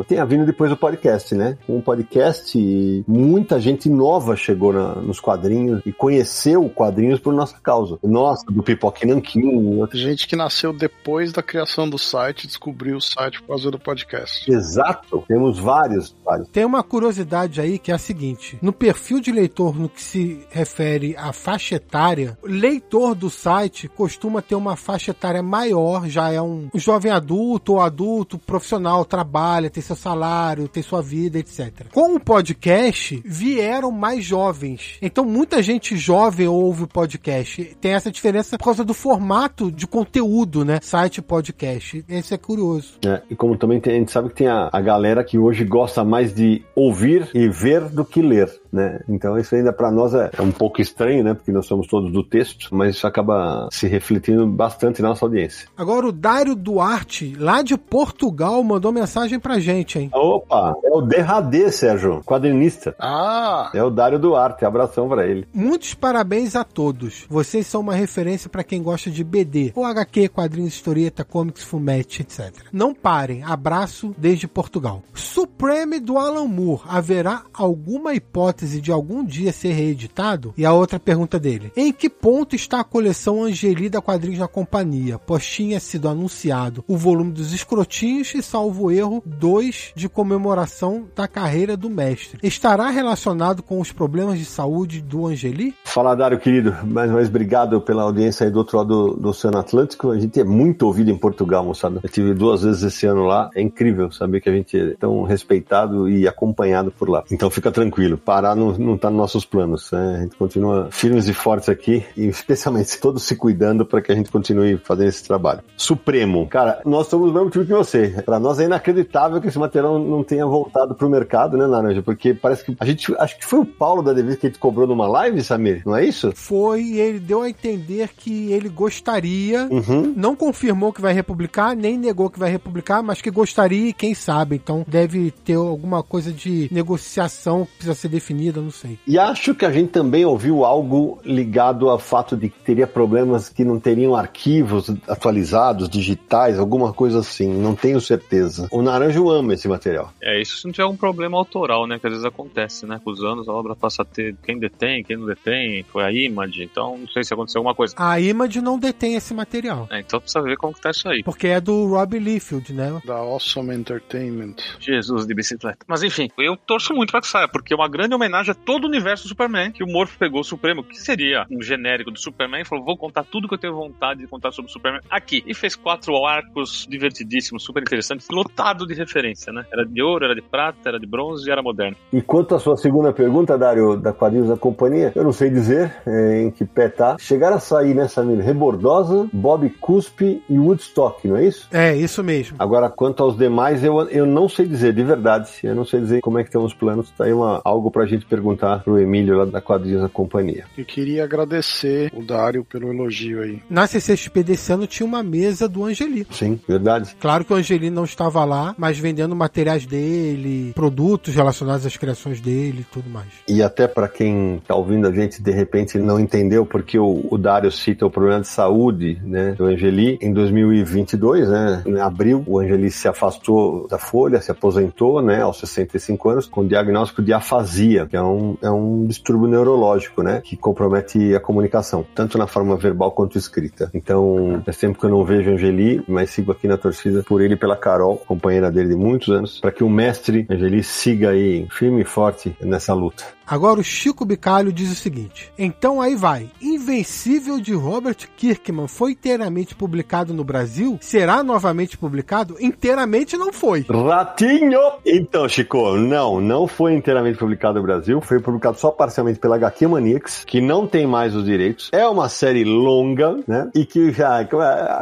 Speaker 1: tenha vindo depois do podcast, né? Com o podcast, muita gente nova chegou na- nos quadrinhos e conheceu quadrinhos por nossa causa. Nossa, do Pipoque Nanquim, outros.
Speaker 4: Gente que nasceu depois da criação do site, descobriu o site por causa do podcast.
Speaker 1: Exato. Temos vários, vários.
Speaker 2: Tem uma curiosidade aí que é a seguinte: no perfil de leitor, no que se refere à faixa etária, o leitor do site costuma ter uma faixa etária maior, já é um jovem adulto ou adulto profissional, trabalha, tem seu salário, tem sua vida, etc. Com o podcast, vieram mais jovens. Então, muita gente jovem ouve o podcast. Tem essa diferença por causa do formato de conteúdo, né? Site podcast. Esse é curioso.
Speaker 1: né? E como também tem- a gente sabe que tem a, a galera que hoje gosta mais de ouvir e ver do que ler, né? Então isso ainda para nós é, é um pouco estranho, né? Porque nós somos todos do texto, mas isso acaba se refletindo bastante na nossa audiência.
Speaker 2: Agora o Dário Duarte, lá de Portugal, mandou mensagem pra gente, hein?
Speaker 1: Opa, é o Derradê, Sérgio, quadrinista.
Speaker 4: Ah!
Speaker 1: É o Dário Duarte, abração pra ele.
Speaker 2: Muitos parabéns a todos. Vocês são uma referência pra quem gosta de BD, ou HQ, quadrinhos, historieta, comics, fumete, etc. Não parem. Abraço desde Portugal. Supreme do Alan Moore. Haverá alguma hipótese de algum dia ser reeditado? E a outra pergunta dele. Em que ponto está a coleção Angeli da Quadrinhos na Companhia? Pois tinha sido anunciado o volume dos escrotinhos e, salvo erro, dois de comemoração da carreira do mestre. Estará relacionado com os problemas de saúde do Angeli?
Speaker 1: Fala, Dário, querido. Mais vez, obrigado pela audiência aí do outro lado do, do Oceano Atlântico. A gente é muito ouvido em Portugal, moçada. Eu tive duas vezes esse ano lá. É incrível saber que a gente é tão respeitado e acompanhado por lá. Então fica tranquilo. Parar não, não tá nos nossos planos. Né? A gente continua firmes e fortes aqui e especialmente todos se cuidando para que a gente continue fazendo esse trabalho. Supremo. Cara, nós somos do mesmo time que você. Para nós é inacreditável que esse material não tenha voltado pro mercado, né, Naranja? Porque parece que a gente, acho que foi o Paulo da Devise que a gente cobrou numa live, Samir, não é isso?
Speaker 2: Foi e ele deu a entender que ele gostaria.
Speaker 1: Uhum.
Speaker 2: Não confirmou que vai republicar, nem negou que vai republicar, mas que gostaria e quem sabe. Então deve ter alguma coisa de negociação que precisa ser definida, não sei.
Speaker 1: E acho que a gente também ouviu algo ligado ao fato de que teria problemas que não teriam arquivos atualizados, digitais, alguma coisa assim. Não tenho certeza. O Naranjo ama esse material.
Speaker 3: É, isso se não tiver um problema autoral, né? Que às vezes acontece, né? Com os anos a obra passa a ter quem detém, quem não detém, foi a Image, então não sei se aconteceu alguma coisa.
Speaker 2: A Image não detém esse material.
Speaker 3: É, então precisa ver como que tá isso aí.
Speaker 2: Porque é do Rob Liefeld, né?
Speaker 4: Da Awesome Entertainment.
Speaker 3: Jesus de bicicleta. Mas enfim, eu torço muito pra que saia, porque é uma grande homenagem homenagem a todo o universo do Superman, que o Morph pegou o Supremo, que seria um genérico do Superman, e falou: vou contar tudo que eu tenho vontade de contar sobre o Superman aqui. E fez quatro arcos divertidíssimos, super interessantes, lotado de referência, né? Era de ouro, era de prata, era de bronze e era moderno.
Speaker 1: E quanto à sua segunda pergunta, Dário, da quadrinhos da companhia, eu não sei dizer é, em que pé tá. Chegaram a sair nessa milha Rebordosa, Bob Cuspe e Woodstock, não é isso?
Speaker 2: É, isso mesmo.
Speaker 1: Agora, quanto aos demais, eu, eu não sei dizer, de verdade. Eu não sei dizer como é que estão os planos. Tá aí uma, algo pra gente perguntar pro Emílio lá da quadrinhos da companhia.
Speaker 4: Eu queria agradecer o Dário pelo elogio aí.
Speaker 2: Na CCXP desse ano tinha uma mesa do Angeli.
Speaker 1: Sim, verdade.
Speaker 2: Claro que o Angeli não estava lá, mas vendendo materiais dele, produtos relacionados às criações dele e tudo mais.
Speaker 1: E até para quem tá ouvindo a gente de repente não entendeu porque o, o Dário cita o problema de saúde, né, do Angeli em 2022, né, em abril, o Angeli se afastou da Folha, se aposentou, né, aos 65 anos com diagnóstico de afasia, que é um, é um distúrbio neurológico, né, que compromete a comunicação, tanto na forma verbal quanto escrita. Então, é sempre que eu não vejo Angeli, mas sigo aqui na torcida por ele e pela Carol, companheira dele de muitos anos, para que o mestre Angeli siga aí firme e forte nessa luta.
Speaker 2: Agora o Chico Bicalho diz o seguinte: então aí vai. Invencível de Robert Kirkman foi inteiramente publicado no Brasil? Será novamente publicado? Inteiramente não foi.
Speaker 1: Ratinho! Então, Chico, não, não foi inteiramente publicado no Brasil, foi publicado só parcialmente pela HQ Maniacs, que não tem mais os direitos. É uma série longa, né? E que já.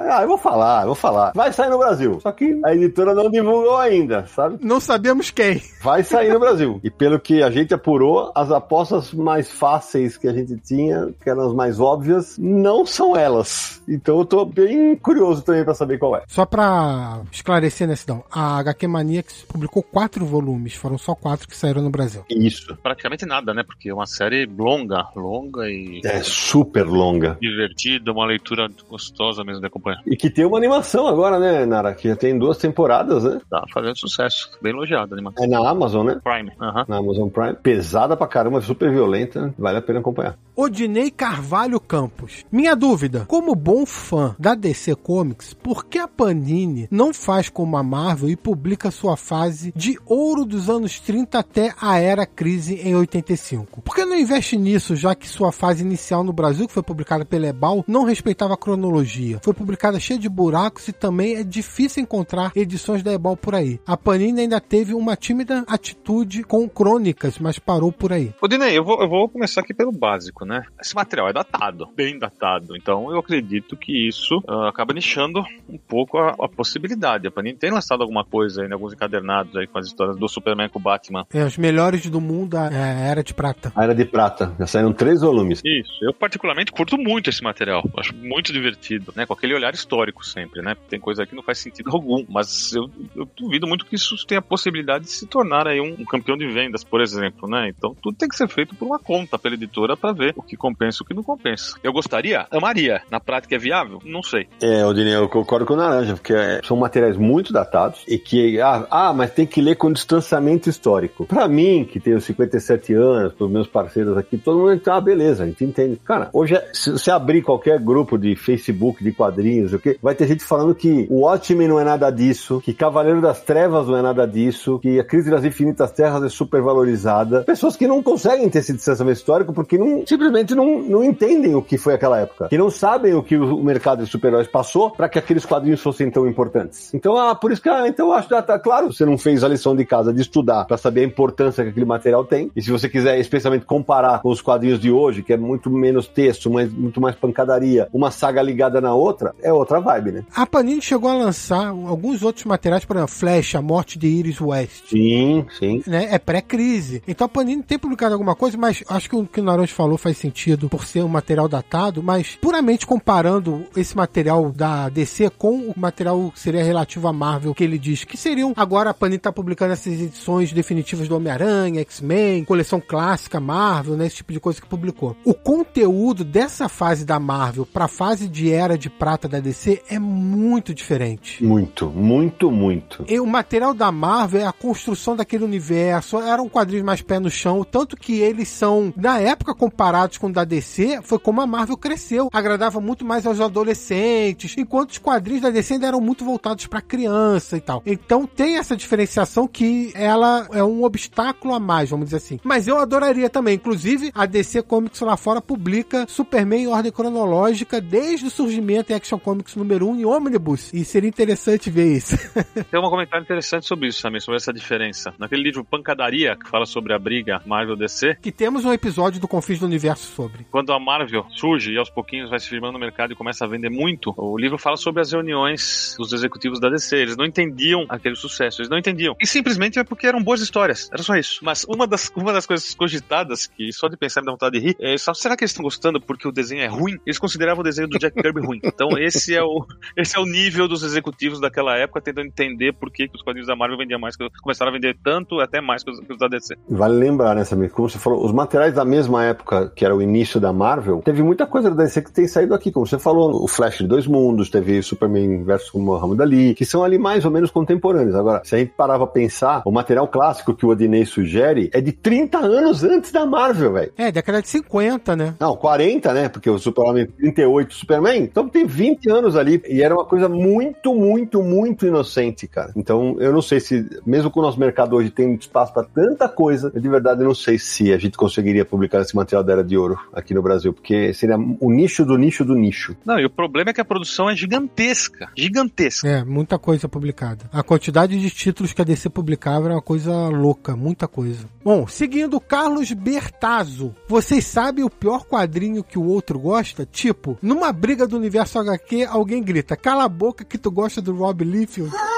Speaker 1: Ah, eu vou falar, eu vou falar. Vai sair no Brasil. Só que a editora não divulgou ainda, sabe?
Speaker 2: Não sabemos quem.
Speaker 1: Vai sair no Brasil. E pelo que a gente apurou, as apostas mais fáceis que a gente tinha, que eram as mais óbvias, não são elas. Então eu tô bem curioso também para saber qual é.
Speaker 2: Só pra esclarecer, né, Sidão? A HQ Maniacs publicou quatro volumes, foram só quatro que saíram no Brasil.
Speaker 1: Isso.
Speaker 3: Praticamente nada, né? Porque é uma série longa, longa e
Speaker 1: É super longa.
Speaker 3: divertida, uma leitura gostosa mesmo de acompanhar.
Speaker 1: E que tem uma animação agora, né, Nara? Que já tem duas temporadas, né?
Speaker 3: Tá fazendo sucesso. Bem elogiado, animação.
Speaker 1: É na Amazon, né?
Speaker 3: Prime. Aham.
Speaker 1: Na Amazon Prime. Pesada pra caramba, super violenta. Vale a pena acompanhar.
Speaker 2: Odinei Carvalho Campos. Minha dúvida: como bom fã da DC Comics, por que a Panini não faz como a Marvel e publica sua fase de ouro dos anos 30 até a era crise em 85? Por que não investe nisso, já que sua fase inicial no Brasil, que foi publicada pela Ebal, não respeitava a cronologia? Foi publicada cheia de buracos e também é difícil encontrar edições da Ebal por aí. A Panini ainda teve uma tímida atitude com crônicas, mas parou por aí.
Speaker 3: Ô, Dinei, eu vou, eu vou começar aqui pelo básico, né? Esse material é datado, bem datado. Então eu acredito que isso ah, acaba nichando um pouco a, a possibilidade. A Panini tem lançado alguma coisa aí, em alguns encadernados aí com as histórias do Superman com o Batman.
Speaker 2: É, os melhores do mundo, a é, Era de Prata.
Speaker 1: A Era de Prata. Já saíram três volumes.
Speaker 3: Isso, eu particularmente curto muito esse material. Acho muito divertido, né? Com aquele olhar histórico sempre, né? Tem coisa que não faz sentido algum, mas eu, eu duvido muito que isso tenha a possibilidade de se tornar aí um, um campeão de vendas, por exemplo, né? Então tudo tem que ser feito por uma conta pela editora para ver o que compensa e o que não compensa. Eu gostaria, amaria. Na prática é viável? Não sei.
Speaker 1: É, Odinei, eu concordo com o Naranja, porque é, são materiais muito datados e que, ah, ah, mas tem que ler com distanciamento histórico. Pra mim, que tenho 57 anos, pros meus parceiros aqui, todo mundo tá, ah, beleza, a gente entende. Cara, hoje, é- se você abrir qualquer grupo de Facebook, de quadrinhos, o quê, vai ter gente falando que o Watchmen não é nada disso, que Cavaleiro das Trevas não é nada disso, que a Crise das Infinitas Terras é super valorizada. Pessoas que não conseguem ter esse distanciamento histórico porque não, simplesmente não, não entendem o que foi aquela época. Que não sabem o que o mercado de super-heróis passou para que aqueles quadrinhos fossem tão importantes. Então, ah, por isso que, ah, então eu acho que, ah, tá claro, você não fez a lição de casa de estudar para saber a importância que aquele material tem. E se você quiser, especialmente, comparar com os quadrinhos de hoje, que é muito menos texto, mas muito mais pancadaria, uma saga ligada na outra, é outra vibe, né?
Speaker 2: A Panini chegou a lançar alguns outros materiais, por exemplo, Flash, a morte de Iris West.
Speaker 1: Sim, sim.
Speaker 2: Né? É pré-crise. Então a Panini tem publicado alguma coisa, mas acho que o que o Naranjo falou faz sentido por ser um material datado, mas puramente comparando esse material da DC com o material que seria relativo à Marvel, que ele diz que seriam. Agora a Panini tá publicando essas edições definitivas do Homem-Aranha, X-Men, coleção clássica Marvel, né? Esse tipo de coisa que publicou. O conteúdo dessa fase da Marvel pra fase de Era de Prata da DC é muito diferente.
Speaker 1: Muito, muito, muito.
Speaker 2: E o material da Marvel é a construção daquele universo, eram quadrinhos mais pé no chão, tanto que eles são, na época, comparados com o da DC, foi como a Marvel cresceu. Agradava muito mais aos adolescentes, enquanto os quadrinhos da DC ainda eram muito voltados para criança e tal. Então tem essa diferenciação que ela é um obstáculo a mais, vamos dizer assim. Mas eu adoraria também, inclusive a DC Comics lá fora publica Superman em ordem cronológica desde o surgimento em Action Comics número 1 em Omnibus. E seria interessante ver isso.
Speaker 3: Tem um comentário interessante sobre isso também, sobre essa diferença. Naquele livro Pancadaria, que fala sobre a briga Marvel-DC,
Speaker 2: que temos um episódio do Confins do Universo sobre.
Speaker 3: quando a Marvel surge e aos pouquinhos vai se firmando no mercado e começa a vender muito, o livro fala sobre as reuniões dos executivos da DC. Eles não entendiam aquele sucesso, eles não entendiam. E simplesmente é porque eram boas histórias, era só isso. Mas uma das, uma das coisas cogitadas, que só de pensar me dá vontade de rir, é só, será que eles estão gostando porque o desenho é ruim? Eles consideravam o desenho do Jack Kirby ruim. Então esse é o, esse é o nível dos executivos daquela época tentando entender por que, que os quadrinhos da Marvel vendiam mais, que começaram a vender tanto, até mais que os, que os da DC.
Speaker 1: Vale lembrar, né, Como você falou, os materiais da mesma época, que era o início da Marvel, teve muita coisa da DC que tem saído aqui. Como você falou, o Flash de Dois Mundos, teve Superman versus Muhammad Ali, que são ali mais ou menos contemporâneos. Agora, se a gente parar pra pensar, o material clássico que o Odinei sugere é de 30 anos antes da Marvel, velho.
Speaker 2: É, década de 50, né?
Speaker 1: Não, 40, né? Porque o Superman 38 Superman. Então tem 20 anos ali. E era uma coisa muito, muito, muito inocente, cara. Então eu não sei se, mesmo com o nosso mercado hoje tem espaço pra tanta coisa, eu de verdade não sei se a gente conseguiria publicar esse material da Era de Ouro aqui no Brasil. Porque seria o nicho do nicho do nicho.
Speaker 3: Não, e o problema é que a produção é gigantesca. Gigantesca.
Speaker 2: É, muita coisa publicada. A quantidade de títulos que a DC publicava era uma coisa louca, muita coisa. Bom, seguindo, Carlos Bertazzo. Vocês sabem o pior quadrinho que o outro gosta? Tipo, numa briga do universo HQ, alguém grita: Cala a boca que tu gosta do Rob Liefeld.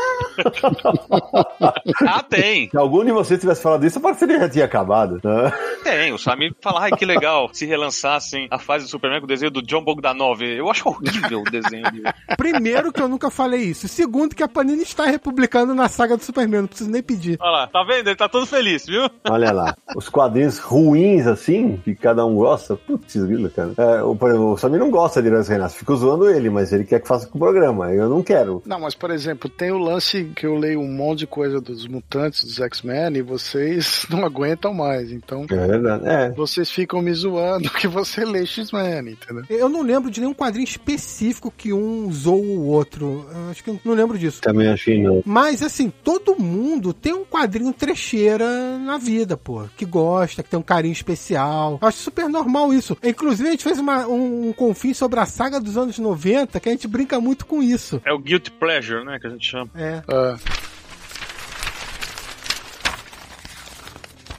Speaker 3: Ah, tem.
Speaker 1: Se algum de vocês tivesse falado isso, ser que já tinha acabado. né?
Speaker 3: Tem. O Samir fala, ai, que legal se relançassem a fase do Superman com o desenho do John Bogdanov. Eu acho horrível o desenho dele.
Speaker 2: Primeiro, que eu nunca falei isso. Segundo, que a Panini está republicando na saga do Superman. Não preciso nem pedir.
Speaker 3: Olha lá, tá vendo? Ele tá todo feliz, viu?
Speaker 1: Olha lá. Os quadrinhos ruins, assim, que cada um gosta. Putz, cara. É, o, por exemplo, o Samir não gosta de Herança Renato. Fico zoando ele, mas ele quer que faça com o programa. Eu não quero.
Speaker 4: Não, mas por exemplo, tem o lance que eu leio um monte de coisa dos mutantes, dos X-Men, e vocês não aguentam mais. Então,
Speaker 1: É verdade. É.
Speaker 4: vocês ficam me zoando que você lê X-Men, entendeu?
Speaker 2: Eu não lembro de nenhum quadrinho específico que um usou o outro. Eu acho que eu não lembro disso.
Speaker 1: Também achei não.
Speaker 2: Mas, assim, todo mundo tem um quadrinho trecheira na vida, pô. Que gosta, que tem um carinho especial. Eu acho super normal isso. Inclusive, a gente fez uma- um, um confim sobre a saga dos anos 90, que a gente brinca muito com isso.
Speaker 3: É o Guilty Pleasure, né? Que a gente chama.
Speaker 2: É.
Speaker 4: Ah,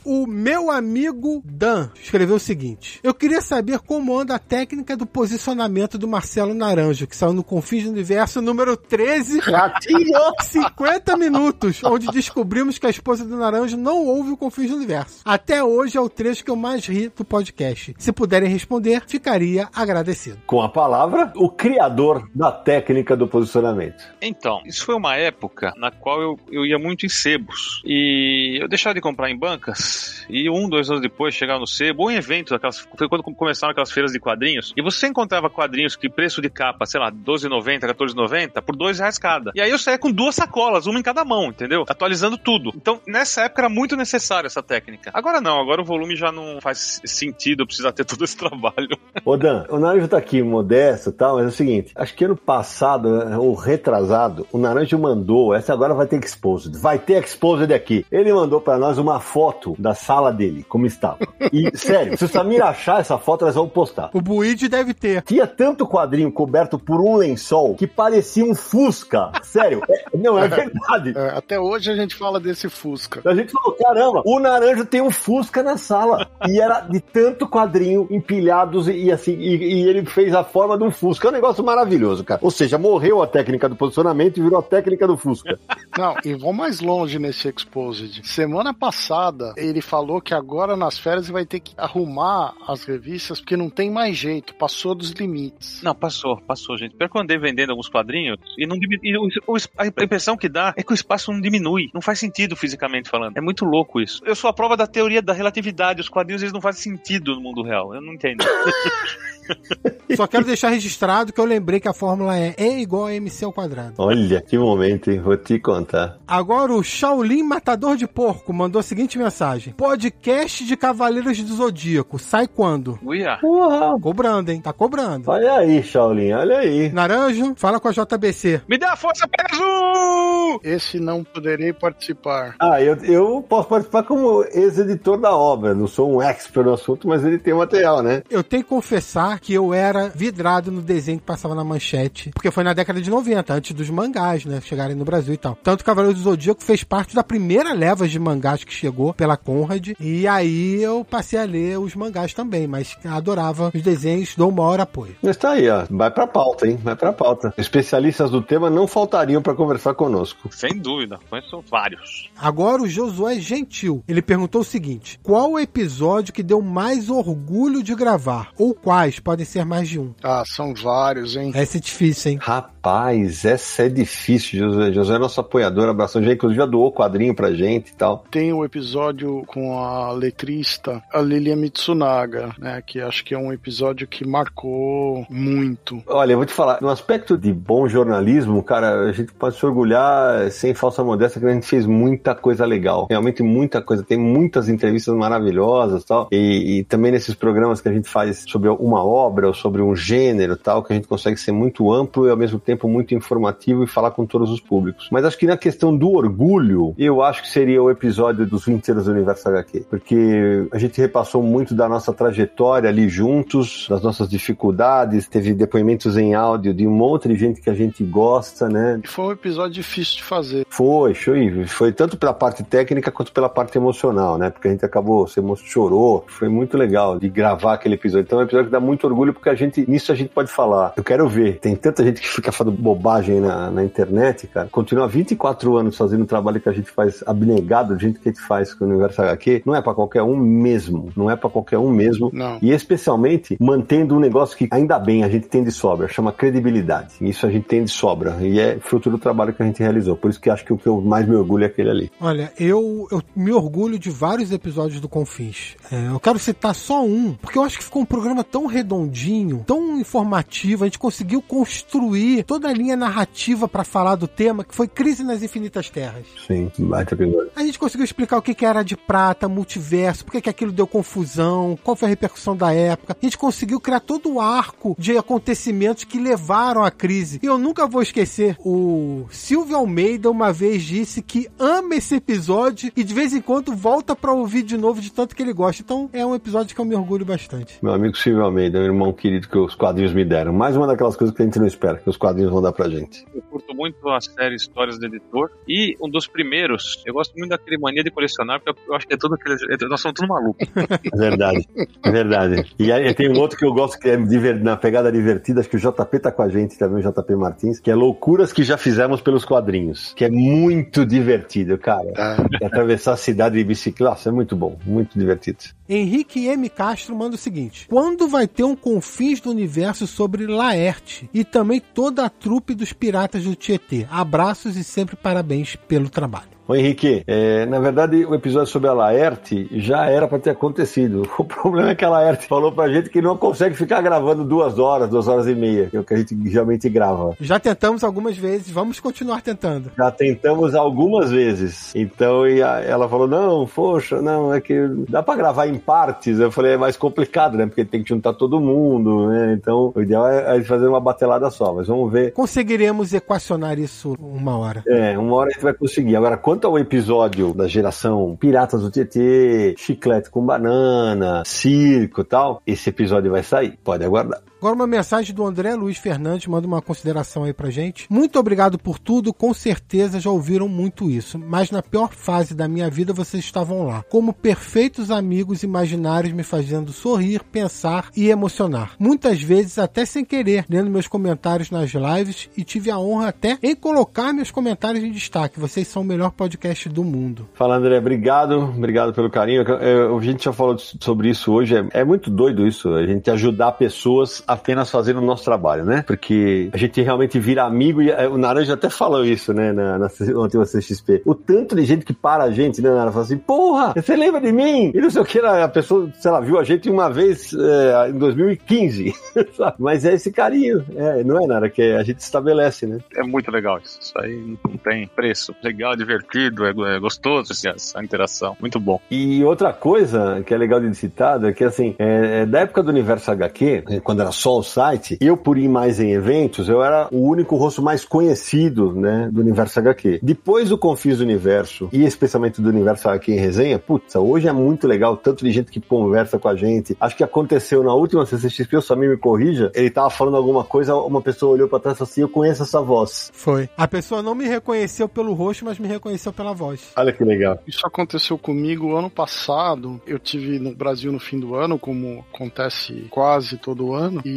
Speaker 2: O meu amigo Dan escreveu o seguinte: Eu queria saber como anda a técnica do posicionamento do Marcelo Naranjo, que saiu no Confins do Universo número 13.
Speaker 1: Ratinho!
Speaker 2: 50 minutos, onde descobrimos que a esposa do Naranjo não ouve o Confins do Universo. Até hoje é o trecho que eu mais ri do podcast. Se puderem responder, ficaria agradecido.
Speaker 1: Com a palavra, o criador da técnica do posicionamento.
Speaker 3: Então, isso foi uma época na qual eu, eu ia muito em sebos. E eu deixava de comprar em bancas. E um, dois anos depois, chegava no sebo, ou em evento, aquelas, foi quando começaram aquelas feiras de quadrinhos. E você encontrava quadrinhos que preço de capa, sei lá, R$12,90, R$14,90, por dois reais cada. E aí eu saía com duas sacolas, uma em cada mão, entendeu? Atualizando tudo. Então, nessa época era muito necessária essa técnica. Agora não, agora o volume já não faz sentido, eu precisar ter todo esse trabalho.
Speaker 1: Ô Dan, o Naranjo tá aqui modesto e tal, mas é o seguinte: acho que ano passado, ou retrasado, o Naranjo mandou, essa agora vai ter exposed. Vai ter exposed aqui. Ele mandou pra nós uma foto da sala dele, como estava. E, sério, se o Samir achar essa foto, nós vamos postar.
Speaker 2: O Buide deve ter.
Speaker 1: Tinha tanto quadrinho coberto por um lençol que parecia um Fusca. Sério, é- não, é verdade.
Speaker 4: é, até hoje a gente fala desse Fusca.
Speaker 1: A gente falou, caramba, o Naranjo tem um Fusca na sala. E era de tanto quadrinho empilhados e, e assim, e, e ele fez a forma de um Fusca. É um negócio maravilhoso, cara. Ou seja, morreu a técnica do posicionamento e virou a técnica do Fusca.
Speaker 4: Não, e vou mais longe nesse Exposed. Semana passada, ele falou que agora nas férias ele vai ter que arrumar as revistas porque não tem mais jeito, passou dos limites.
Speaker 3: Não, passou, passou, gente. Pior que eu andei vendendo alguns quadrinhos e não diminu- e o- o- a impressão que dá é que o espaço não diminui. Não faz sentido fisicamente falando. É muito louco isso. Eu sou a prova da teoria da relatividade. Os quadrinhos eles não fazem sentido no mundo real. Eu não entendo.
Speaker 2: Só quero deixar registrado que eu lembrei que a fórmula é E igual a MC ao quadrado.
Speaker 1: Olha, que momento, hein? Vou te contar.
Speaker 2: Agora o Shaolin Matador de Porco mandou a seguinte mensagem: Podcast de Cavaleiros do Zodíaco, sai quando?
Speaker 3: Uia.
Speaker 1: Uau!
Speaker 2: Cobrando, hein? Tá cobrando.
Speaker 1: Olha aí, Shaolin, olha aí.
Speaker 2: Naranjo, fala com a JBC.
Speaker 3: Me dá força, Pegasus!
Speaker 4: Esse não poderei participar.
Speaker 1: Ah, eu, eu posso participar como ex-editor da obra. Não sou um expert no assunto, mas ele tem material, né?
Speaker 2: Eu tenho que confessar que eu era vidrado no desenho que passava na manchete, porque foi na década de 90, antes dos mangás, né, chegarem no Brasil e tal. Tanto Cavaleiro do Zodíaco fez parte da primeira leva de mangás que chegou pela Conrad, e aí eu passei a ler os mangás também, mas adorava os desenhos, dou o maior apoio.
Speaker 1: Mas tá aí, ó. Vai pra pauta, hein? Vai pra pauta. Especialistas do tema não faltariam pra conversar conosco.
Speaker 3: Sem dúvida, conheço vários.
Speaker 2: Agora o Josué Gentil, ele perguntou o seguinte: qual o episódio que deu mais orgulho de gravar? Ou quais? Podem ser mais de um.
Speaker 4: Ah, são vários, hein?
Speaker 2: Essa é difícil, hein?
Speaker 1: Rapaz, essa é difícil, José. José é nosso apoiador, abração. Já inclusive já doou quadrinho pra gente e tal.
Speaker 4: Tem o episódio com a letrista, a Lilia Mitsunaga, né? Que acho que é um episódio que marcou muito.
Speaker 1: Olha, eu vou te falar, no aspecto de bom jornalismo, cara, a gente pode se orgulhar sem falsa modéstia que a gente fez muita coisa legal. Realmente muita coisa. Tem muitas entrevistas maravilhosas tal. E, e também nesses programas que a gente faz sobre uma obra ou sobre um gênero tal, que a gente consegue ser muito amplo e ao mesmo tempo muito informativo e falar com todos os públicos. Mas acho que na questão do orgulho, eu acho que seria o episódio dos 20 anos do Universo HQ. Porque a gente repassou muito da nossa trajetória ali juntos, das nossas dificuldades, teve depoimentos em áudio de um monte de gente que a gente gosta, né?
Speaker 4: Foi um episódio difícil de fazer.
Speaker 1: Foi, foi, foi tanto pela parte técnica quanto pela parte emocional, né? Porque a gente acabou, se chorou, foi muito legal de gravar aquele episódio. Então é um episódio que dá muito orgulho porque a gente, nisso a gente pode falar. Eu quero ver, tem tanta gente que fica falando bobagem na, na internet, cara. Continua 24 anos fazendo o trabalho que a gente faz abnegado, do jeito que a gente faz com o Universo HQ, não é pra qualquer um mesmo. Não é pra qualquer um mesmo.
Speaker 4: Não.
Speaker 1: E especialmente mantendo um negócio que ainda bem a gente tem de sobra, chama credibilidade. Isso a gente tem de sobra e é fruto do trabalho que a gente realizou. Por isso que acho que o que eu mais me orgulho é aquele ali.
Speaker 2: Olha, eu, eu me orgulho de vários episódios do Confins. É, eu quero citar só um, porque eu acho que ficou um programa tão redondinho, tão informativo, a gente conseguiu construir toda a linha narrativa pra falar do tema, que foi Crise nas Infinitas Terras.
Speaker 1: Sim, baita episódio.
Speaker 2: A gente conseguiu explicar o que que era de prata, multiverso, por que que aquilo deu confusão, qual foi a repercussão da época. A gente conseguiu criar todo o arco de acontecimentos que levaram à crise. E eu nunca vou esquecer, o Silvio Almeida uma vez disse que ama esse episódio e de vez em quando volta pra ouvir de novo de tanto que ele gosta. Então é um episódio que eu me orgulho bastante.
Speaker 1: Meu amigo Silvio Almeida, um irmão querido que os quadrinhos me deram. Mais uma daquelas coisas que a gente não espera, que os quadrinhos vão dar pra gente.
Speaker 3: Eu curto muito a série Histórias do Editor. E um dos primeiros, eu gosto muito daquele mania de colecionar, porque eu acho que é tudo aquele. Nós somos tudo maluco.
Speaker 1: É verdade, é verdade. E aí tem um outro que eu gosto que é diver- na pegada divertida, acho que o JP tá com a gente também, o JP Martins, que é Loucuras que já fizemos pelos quadrinhos, que é muito divertido, cara.
Speaker 4: É.
Speaker 1: Atravessar a cidade de bicicleta, é muito bom, muito divertido.
Speaker 2: Henrique M. Castro manda o seguinte: Quando vai ter um Confins do Universo sobre Laerte e também toda a trupe dos piratas do Tietê? Abraços e sempre parabéns pelo trabalho.
Speaker 1: Ô Henrique, é, na verdade o episódio sobre a Laerte já era pra ter acontecido. O problema é que a Laerte falou pra gente que não consegue ficar gravando duas horas, duas horas e meia, que é o que a gente geralmente grava.
Speaker 2: Já tentamos algumas vezes, vamos continuar tentando.
Speaker 1: Já tentamos algumas vezes. Então e a- ela falou: não, poxa, não, é que dá pra gravar em partes. Eu falei, é mais complicado, né? Porque tem que juntar todo mundo, né? Então o ideal é, é fazer uma batelada só. Mas vamos ver.
Speaker 2: Conseguiremos equacionar isso uma hora.
Speaker 1: É, uma hora a gente vai conseguir. Agora, quanto ao episódio da geração Piratas do Tietê, Chiclete com Banana, Circo e tal, esse episódio vai sair. Pode aguardar.
Speaker 2: Agora uma mensagem do André Luiz Fernandes, manda uma consideração aí pra gente. Muito obrigado por tudo, com certeza já ouviram muito isso, mas na pior fase da minha vida vocês estavam lá, como perfeitos amigos imaginários me fazendo sorrir, pensar e emocionar. Muitas vezes até sem querer, lendo meus comentários nas lives e tive a honra até em colocar meus comentários em destaque. Vocês são o melhor podcast do mundo.
Speaker 1: Fala, André, obrigado, obrigado pelo carinho. A gente já falou sobre isso hoje, é, é muito doido isso, a gente ajudar pessoas apenas fazendo o nosso trabalho, né? Porque a gente realmente vira amigo e eh, o Naranja até falou isso, né, na, na última CXP. O tanto de gente que para a gente, né, Naranja? Fala assim, porra, você lembra de mim? E não sei o que, a pessoa, sei lá, viu a gente uma vez é, em 2015, sabe? Mas é esse carinho, é, não é, Nara, que a gente estabelece, né?
Speaker 3: É muito legal isso. Isso aí não tem preço. Legal, divertido, é, é gostoso essa interação. Muito bom.
Speaker 1: E outra coisa que é legal de citar é que, assim, é, é da época do Universo HQ, quando era só o site, eu, por ir mais em eventos, eu era o único rosto mais conhecido, né, do Universo HQ. Depois do Confis Universo, e especialmente do Universo HQ em resenha, putz, hoje é muito legal, tanto de gente que conversa com a gente. Acho que aconteceu na última CCXP, o Samir me corrija, ele tava falando alguma coisa, uma pessoa olhou pra trás e falou assim, eu conheço essa voz.
Speaker 2: Foi. A pessoa não me reconheceu pelo rosto, mas me reconheceu pela voz.
Speaker 1: Olha que legal.
Speaker 4: Isso aconteceu comigo ano passado. Eu tive no Brasil no fim do ano, como acontece quase todo ano, e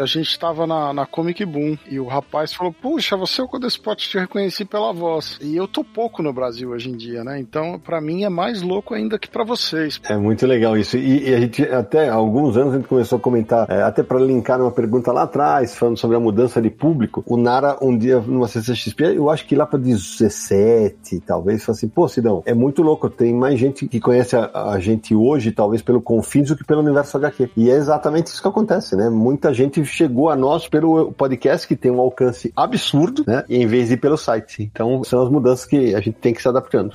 Speaker 4: a gente estava na, na Comic Boom. E o rapaz falou: Puxa, você é o Codespot, te reconheci pela voz. E eu tô pouco no Brasil hoje em dia, né? Então, para mim é mais louco ainda que para vocês.
Speaker 1: É muito legal isso. E, e, a gente, até alguns anos, a gente começou a comentar, é, até para linkar numa pergunta lá atrás, falando sobre a mudança de público. O Nara, um dia, numa CCXP, eu acho que lá para 17, talvez, falou assim: Pô, Sidão, é muito louco. Tem mais gente que conhece a, a gente hoje, talvez pelo Confins, do que pelo universo HQ. E é exatamente isso que acontece, né? Muita gente chegou a nós pelo podcast, que tem um alcance absurdo, né? Em vez de ir pelo site. Então, são as mudanças que a gente tem que se adaptando.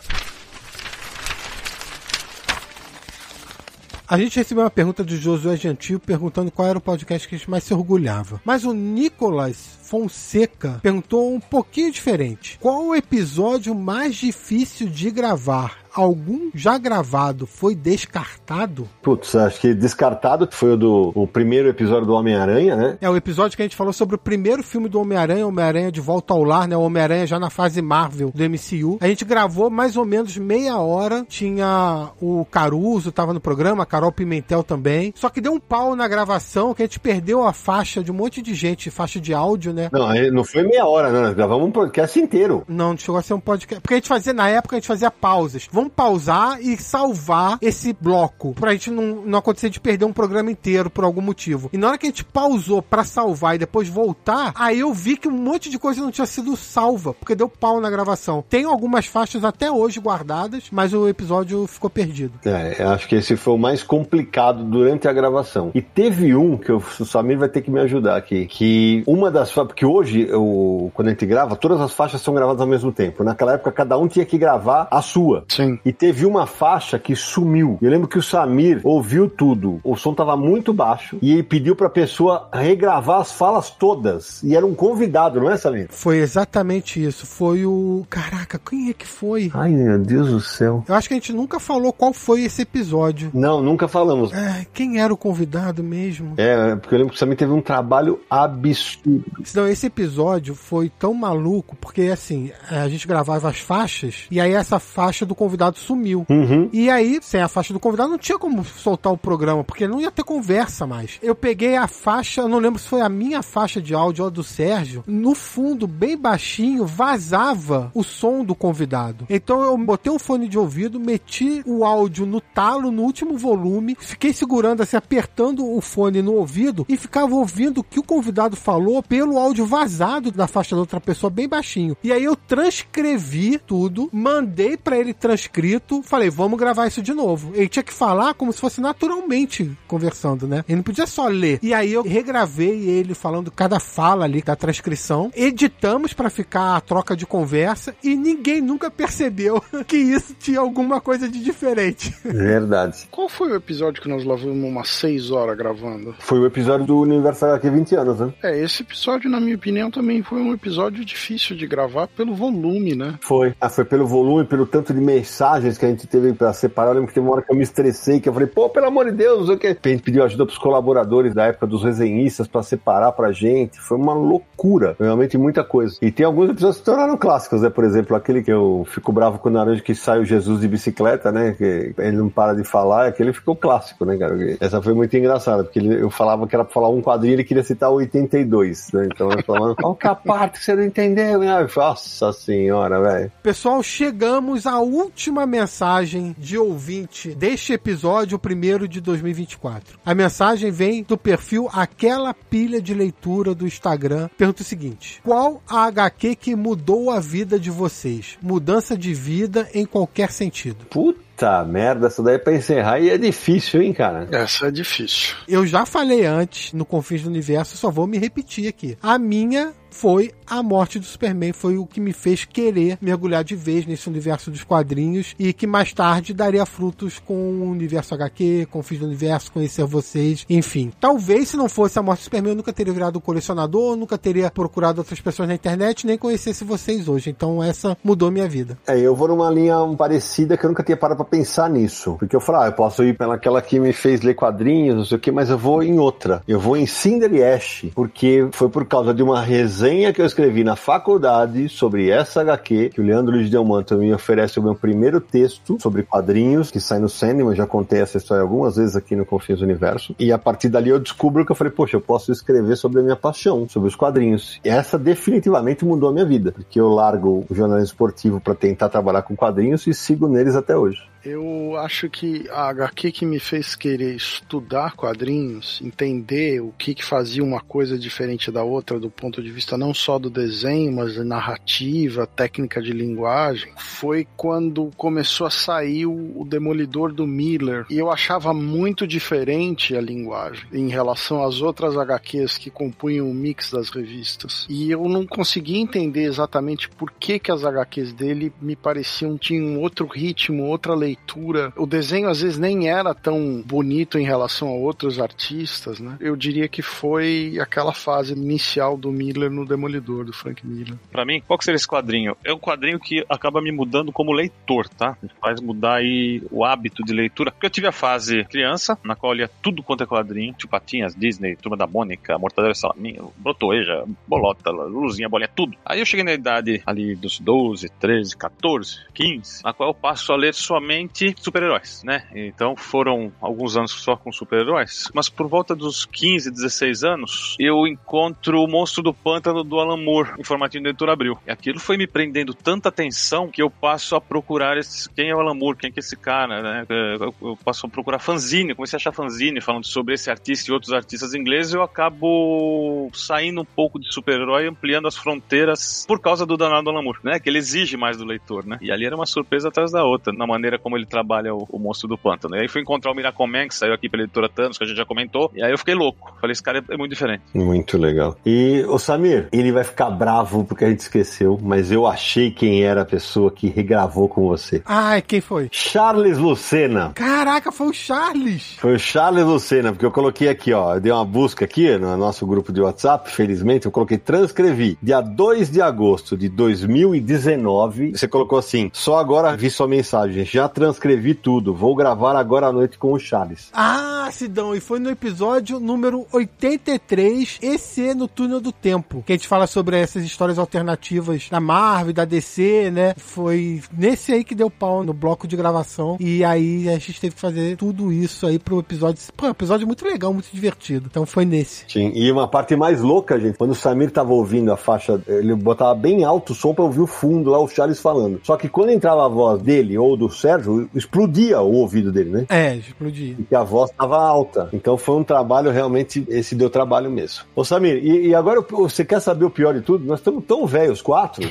Speaker 2: A gente recebeu uma pergunta de Josué Gentil perguntando qual era o podcast que a gente mais se orgulhava. Mas o Nicolas Fonseca perguntou um pouquinho diferente. Qual o episódio mais difícil de gravar? algum já gravado foi descartado?
Speaker 1: Putz, acho que descartado foi o do o primeiro episódio do Homem-Aranha, né?
Speaker 2: É o episódio que a gente falou sobre o primeiro filme do Homem-Aranha, Homem-Aranha de Volta ao Lar, né? O Homem-Aranha já na fase Marvel do MCU. A gente gravou mais ou menos meia hora. Tinha o Caruso, tava no programa, a Carol Pimentel também. Só que deu um pau na gravação que a gente perdeu a faixa de um monte de gente, faixa de áudio, né?
Speaker 1: Não, não foi meia hora, né? Nós gravamos um podcast inteiro.
Speaker 2: Não, não chegou a ser um podcast. Porque a gente fazia, na época, a gente fazia pausas. Vamos pausar e salvar esse bloco. Pra gente não, não acontecer de perder um programa inteiro por algum motivo. E na hora que a gente pausou pra salvar e depois voltar, aí eu vi que um monte de coisa não tinha sido salva, porque deu pau na gravação. Tem algumas faixas até hoje guardadas, mas o episódio ficou perdido.
Speaker 1: É, eu acho que esse foi o mais complicado durante a gravação. E teve um que o Samir vai ter que me ajudar aqui, que uma das porque hoje eu, quando a gente grava, todas as faixas são gravadas ao mesmo tempo. Naquela época cada um tinha que gravar a sua.
Speaker 4: Sim.
Speaker 1: E teve uma faixa que sumiu. Eu lembro que o Samir ouviu tudo. O som tava muito baixo e ele pediu pra pessoa regravar as falas todas. E era um convidado, não é, Samir?
Speaker 2: Foi exatamente isso. Foi o. Caraca, quem é que foi?
Speaker 1: Ai, meu Deus do céu.
Speaker 2: Eu acho que a gente nunca falou qual foi esse episódio.
Speaker 1: Não, nunca falamos.
Speaker 2: É, quem era o convidado mesmo?
Speaker 1: É, porque eu lembro que o Samir teve um trabalho absurdo.
Speaker 2: Então, esse episódio foi tão maluco, porque assim, a gente gravava as faixas, e aí essa faixa do convidado sumiu.
Speaker 1: Uhum.
Speaker 2: E aí, sem a faixa do convidado, não tinha como soltar o programa, porque não ia ter conversa mais. Eu peguei a faixa, não lembro se foi a minha faixa de áudio ou a do Sérgio, no fundo, bem baixinho, vazava o som do convidado. Então eu botei um fone de ouvido, meti o áudio no talo, no último volume, fiquei segurando assim, apertando o fone no ouvido e ficava ouvindo o que o convidado falou pelo áudio vazado da faixa da outra pessoa, bem baixinho. E aí eu transcrevi tudo, mandei para ele transcrito, falei, vamos gravar isso de novo. Ele tinha que falar como se fosse naturalmente conversando, né? Ele não podia só ler. E aí eu regravei ele falando cada fala ali da transcrição, editamos para ficar a troca de conversa e ninguém nunca percebeu que isso tinha alguma coisa de diferente.
Speaker 1: Verdade.
Speaker 4: Qual foi o episódio que nós levamos umas 6 horas gravando?
Speaker 1: Foi o episódio do Universal aqui 20 anos, né?
Speaker 4: É, esse episódio, na minha opinião, também foi um episódio difícil de gravar pelo volume, né?
Speaker 1: Foi. Ah, foi pelo volume, pelo tanto de mensagens que a gente teve pra separar. Eu lembro que teve uma hora que eu me estressei, que eu falei, pô, pelo amor de Deus, o que. A gente pediu ajuda pros colaboradores da época dos resenhistas pra separar pra gente. Foi uma loucura. Realmente muita coisa. E tem alguns episódios que tornaram clássicos, né? Por exemplo, aquele que eu fico bravo com o Naranja que sai o Jesus de bicicleta, né? Que ele não para de falar, aquele ficou clássico, né, cara? Essa foi muito engraçada, porque ele, eu falava que era pra falar um quadrinho ele queria citar o 82, né? Então falava, qual que é a parte que você não entendeu? Nossa senhora, velho.
Speaker 2: Pessoal, chegamos à última última mensagem de ouvinte deste episódio, o primeiro de 2024. A mensagem vem do perfil Aquela Pilha de Leitura do Instagram. Pergunta o seguinte: Qual a HQ que mudou a vida de vocês? Mudança de vida em qualquer sentido.
Speaker 1: Puta merda, essa daí é pra encerrar e é difícil, hein, cara?
Speaker 4: Essa é difícil.
Speaker 2: Eu já falei antes no Confins do Universo, só vou me repetir aqui. A minha foi a morte do Superman. Foi o que me fez querer mergulhar de vez nesse universo dos quadrinhos e que mais tarde daria frutos com o universo HQ, com o Fiz do Universo, conhecer vocês, enfim. Talvez se não fosse a morte do Superman, eu nunca teria virado colecionador, nunca teria procurado outras pessoas na internet, nem conhecesse vocês hoje. Então essa mudou minha vida.
Speaker 1: É, eu vou numa linha parecida que eu nunca tinha parado pra pensar nisso. Porque eu falo, ah, eu posso ir pelaquela que me fez ler quadrinhos, não sei o que, mas eu vou em outra. Eu vou em Cinder e Ash, porque foi por causa de uma resenha que eu escrevi na faculdade sobre essa HQ, que o Leandro Luiz Delmanto me oferece o meu primeiro texto sobre quadrinhos, que sai no Sandman, já contei essa história algumas vezes aqui no Confins do Universo, e a partir dali eu descubro que eu falei, poxa, eu posso escrever sobre a minha paixão, sobre os quadrinhos. E essa definitivamente mudou a minha vida, porque eu largo o jornalismo esportivo para tentar trabalhar com quadrinhos e sigo neles até hoje.
Speaker 4: Eu acho que a HQ que me fez querer estudar quadrinhos, entender o que, que fazia uma coisa diferente da outra do ponto de vista não só do desenho, mas da narrativa, técnica de linguagem, foi quando começou a sair o, Demolidor do Miller. E eu achava muito diferente a linguagem em relação às outras HQs que compunham o mix das revistas. E eu não conseguia entender exatamente por que, que as HQs dele me pareciam tinham outro ritmo, outra leitura. O desenho às vezes nem era tão bonito em relação a outros artistas, né? Eu diria que foi aquela fase inicial do Miller no Demolidor, do Frank Miller.
Speaker 3: Pra mim, qual que seria esse quadrinho? É um quadrinho que acaba me mudando como leitor, tá? Faz mudar aí o hábito de leitura. Porque eu tive a fase criança, na qual eu lia tudo quanto é quadrinho, tipo Patinhas, Disney, Turma da Mônica, Mortadela Salaminha, Brotoeja, Bolota, Luzinha, Bolinha, tudo. Aí eu cheguei na idade ali dos 12, 13, 14, 15, na qual eu passo a ler somente super-heróis, né? Então foram alguns anos só com super-heróis, mas por volta dos 15, 16 anos, eu encontro o Monstro do Pântano do Alan Moore em formatinho do Editor Abril. E aquilo foi me prendendo tanta atenção que eu passo a procurar esse, quem é o Alan Moore, quem é, é esse cara, né? Eu, eu passo a procurar fanzine, comecei a achar fanzine falando sobre esse artista e outros artistas ingleses, eu acabo saindo um pouco de super-herói, ampliando as fronteiras por causa do danado Alan Moore, né? Que ele exige mais do leitor, né? E ali era uma surpresa atrás da outra, na maneira como ele trabalha o, o Monstro do Pântano. E aí fui encontrar o Miracoman, que saiu aqui pela editora Thanos, que a gente já comentou, e aí eu fiquei louco. Falei, esse cara é, é muito diferente.
Speaker 1: Muito legal. E o Samir, ele vai ficar bravo porque a gente esqueceu, mas eu achei quem era a pessoa que regravou com você.
Speaker 2: Ai, quem foi?
Speaker 1: Charles Lucena.
Speaker 2: Caraca, foi o Charles!
Speaker 1: Foi o Charles Lucena, porque eu coloquei aqui, ó, eu dei uma busca aqui no nosso grupo de WhatsApp, felizmente, eu coloquei transcrevi. Dia 2 de agosto de 2019, você colocou assim, só agora vi sua mensagem, já transcrevi tudo, vou gravar agora à noite com o Charles.
Speaker 2: Ah, Sidão, e foi no episódio número 83, esse no Túnel do Tempo, que a gente fala sobre essas histórias alternativas da Marvel, da DC, né? Foi nesse aí que deu pau no bloco de gravação, e aí a gente teve que fazer tudo isso aí pro episódio. Pô, um episódio muito legal, muito divertido. Então foi nesse.
Speaker 1: Sim, e uma parte mais louca, gente, quando o Samir tava ouvindo a faixa, ele botava bem alto o som pra ouvir o fundo lá, o Charles falando. Só que quando entrava a voz dele ou do Sérgio, explodia o ouvido dele, né?
Speaker 2: É, explodia.
Speaker 1: Porque a voz estava alta. Então foi um trabalho realmente, esse deu trabalho mesmo. Ô Samir, e, e agora você quer saber o pior de tudo? Nós estamos tão velhos, quatro,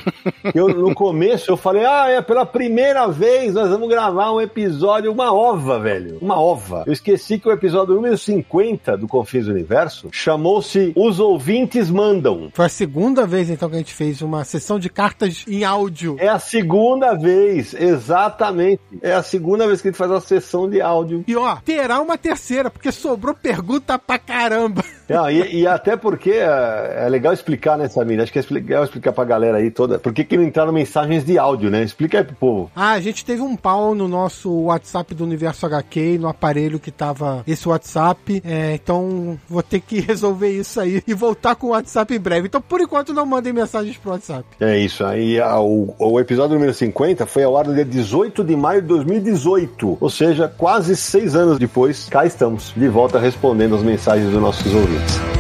Speaker 1: que eu, no começo eu falei, ah, é pela primeira vez nós vamos gravar um episódio, uma ova, velho. Uma ova. Eu esqueci que o episódio número 50 do Confins do Universo chamou-se Os Ouvintes Mandam.
Speaker 2: Foi a segunda vez então que a gente fez uma sessão de cartas em áudio.
Speaker 1: É a segunda vez, exatamente. É a segunda vez que a gente faz uma sessão de áudio.
Speaker 2: E ó, terá uma terceira, porque sobrou pergunta pra caramba.
Speaker 1: Não, e, e até porque é, é legal explicar, né, Samir? Acho que é legal explicar pra galera aí toda. Por que, que não entraram mensagens de áudio, né? Explica aí pro povo.
Speaker 2: Ah, a gente teve um pau no nosso WhatsApp do Universo HQ, no aparelho que tava esse WhatsApp. É, então vou ter que resolver isso aí e voltar com o WhatsApp em breve. Então, por enquanto, não mandem mensagens pro WhatsApp.
Speaker 1: É isso. Aí a, o, o episódio número 50 foi ao ar no dia 18 de maio de 2018. Ou seja, quase seis anos depois, cá estamos, de volta respondendo as mensagens dos nossos ouvintes.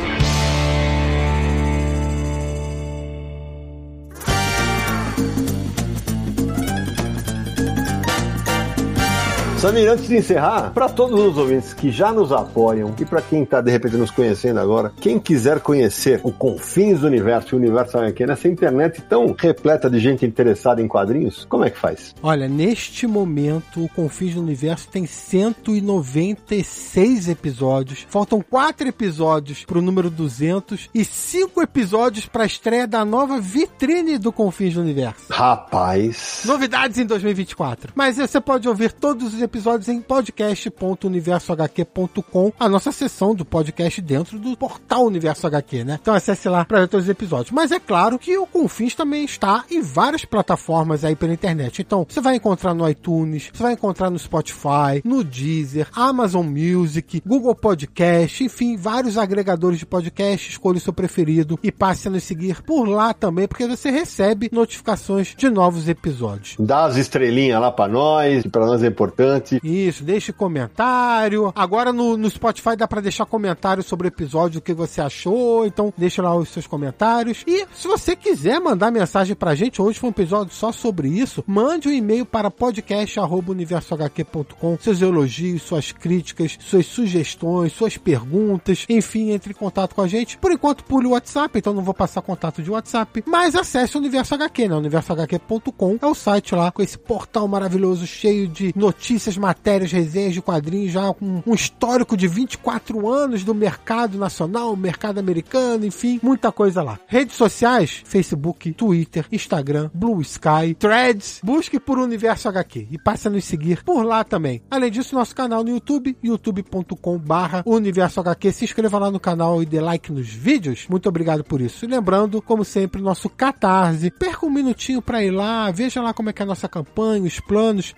Speaker 1: Samir, antes de encerrar, para todos os ouvintes que já nos apoiam e para quem está de repente nos conhecendo agora, quem quiser conhecer o confins do universo, o universo HQ nessa internet tão repleta de gente interessada em quadrinhos, como é que faz?
Speaker 2: Olha, neste momento, o Confins do Universo tem 196 episódios. Faltam 4 episódios para o número 200 e 5 episódios para a estreia da nova vitrine do Confins do Universo.
Speaker 1: Rapaz.
Speaker 2: Novidades em 2024. Mas você pode ouvir todos os episódios em podcast.universohq.com, a nossa seção do podcast dentro do portal Universo HQ, né? Então acesse lá para ver todos os episódios. Mas é claro que o Confins também está em várias plataformas aí pela internet. Então você vai encontrar no iTunes, você vai encontrar no Spotify, no Deezer, Amazon Music, Google Podcast, enfim, vários agregadores de podcast. Escolha o seu preferido e passe a nos seguir por lá também, porque você recebe notificações de novos episódios.
Speaker 1: Dá as estrelinhas lá para nós, que para nós é importante.
Speaker 2: Isso, deixe comentário. Agora no, no Spotify dá para deixar comentário sobre o episódio, o que você achou. Então deixa lá os seus comentários. E se você quiser mandar mensagem pra gente, hoje foi um episódio só sobre isso, mande um e-mail para podcast.universohq.com, seus elogios, suas críticas, suas sugestões, suas perguntas, enfim, entre em contato com a gente. Por enquanto, pule o WhatsApp, então não vou passar contato de WhatsApp, mas acesse o Universo HQ, né? universohq.com é o site lá com esse portal maravilhoso cheio de notícias, matérias, resenhas de quadrinhos, já com um histórico de 24 anos do mercado nacional, mercado americano, enfim, muita coisa lá. Redes sociais: Facebook, Twitter, Instagram, Blue Sky, Threads, busque por Universo HQ e passe a nos seguir por lá também. Além disso, nosso canal no YouTube, youtube.com barra Universo HQ. Se inscreva lá no canal e dê like nos vídeos. Muito obrigado por isso. E lembrando, como sempre, nosso Catarse. Perca um minutinho para ir lá, veja lá como é que é a nossa campanha, os planos,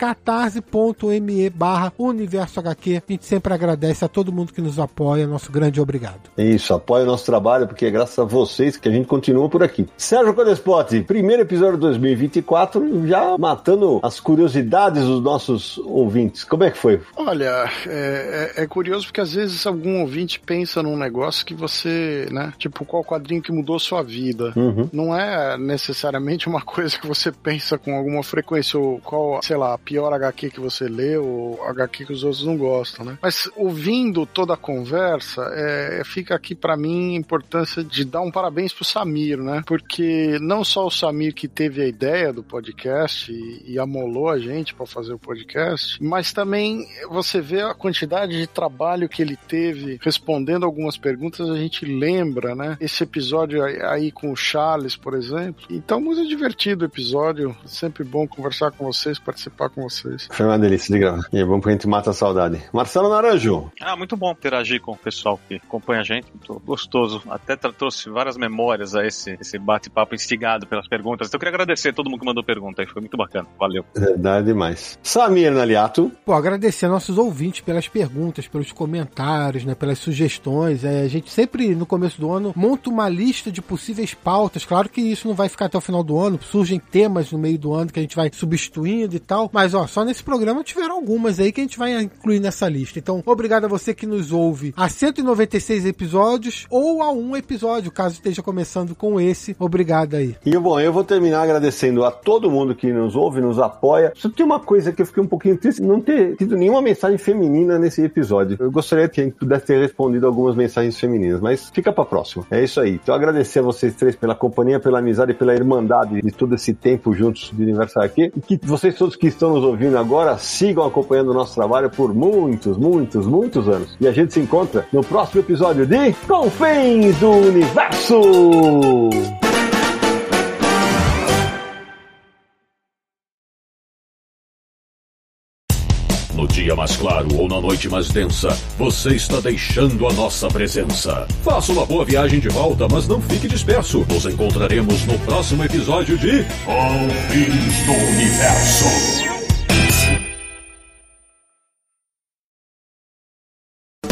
Speaker 2: catarse.me barra Universo HQ. A gente sempre agradece a todo mundo que nos apoia. Nosso grande obrigado.
Speaker 1: Isso, apoia o nosso trabalho, porque é graças a vocês que a gente continua por aqui. Sérgio Codespot, primeiro episódio de 2024, já matando as curiosidades dos nossos ouvintes. Como é que foi?
Speaker 4: Olha, é, é, é, curioso porque às vezes algum ouvinte pensa num negócio que você, né? Tipo, qual quadrinho que mudou sua vida? Uhum. Não é necessariamente uma coisa que você pensa com alguma frequência, ou qual, sei lá, a pior HQ que você ou HQ que os outros não gostam, né? Mas ouvindo toda a conversa, é, fica aqui para mim a importância de dar um parabéns pro Samir, né? Porque não só o Samir que teve a ideia do podcast e, amolou a gente para fazer o podcast, mas também você vê a quantidade de trabalho que ele teve respondendo algumas perguntas, a gente lembra, né? Esse episódio aí com o Charles, por exemplo. Então, muito divertido o episódio, sempre bom conversar com vocês, participar com vocês.
Speaker 1: Foi uma delícia E é bom porque a gente mata a saudade. Marcelo Naranjo.
Speaker 3: Ah, muito bom interagir com o pessoal que acompanha a gente, muito gostoso. Até trouxe várias memórias a esse, esse bate-papo instigado pelas perguntas. Então, eu queria agradecer a todo mundo que mandou pergunta aí, foi muito bacana bacana. Valeu.
Speaker 1: Verdade demais. Samir Naliato.
Speaker 2: Pô, agradecer a nossos ouvintes pelas perguntas, pelos comentários, né, pelas sugestões. É, a gente sempre, no começo do ano, monta uma lista de possíveis pautas. Claro que isso não vai ficar até o final do ano. Surgem temas no meio do ano que a gente vai substituindo e tal. Mas, ó, só nesse programa tiveram algumas aí que a gente vai incluir nessa lista. Então, obrigado a você que nos ouve a 196 episódios ou a um episódio, caso esteja começando com esse. Obrigado aí.
Speaker 1: E, bom, eu vou terminar agradecendo a todo mundo que nos ouve nos apoia. Só tem uma coisa que eu fiquei um pouquinho triste, não ter tido nenhuma mensagem feminina nesse episódio. Eu gostaria que a gente pudesse ter respondido algumas mensagens femininas, mas fica pra próxima. É isso aí. Então agradecer a vocês três pela companhia, pela amizade pela irmandade de todo esse tempo juntos de Universal aqui. E que vocês todos que estão nos ouvindo agora sigam acompanhando o nosso trabalho por muitos, muitos, muitos anos. E a gente se encontra no próximo episódio de Confins do Universo!
Speaker 5: No dia mais claro ou na noite mais densa, você está deixando a nossa presença. Faça uma boa viagem de volta, mas não fique disperso. Nos encontraremos no próximo episódio de Confins do Universo.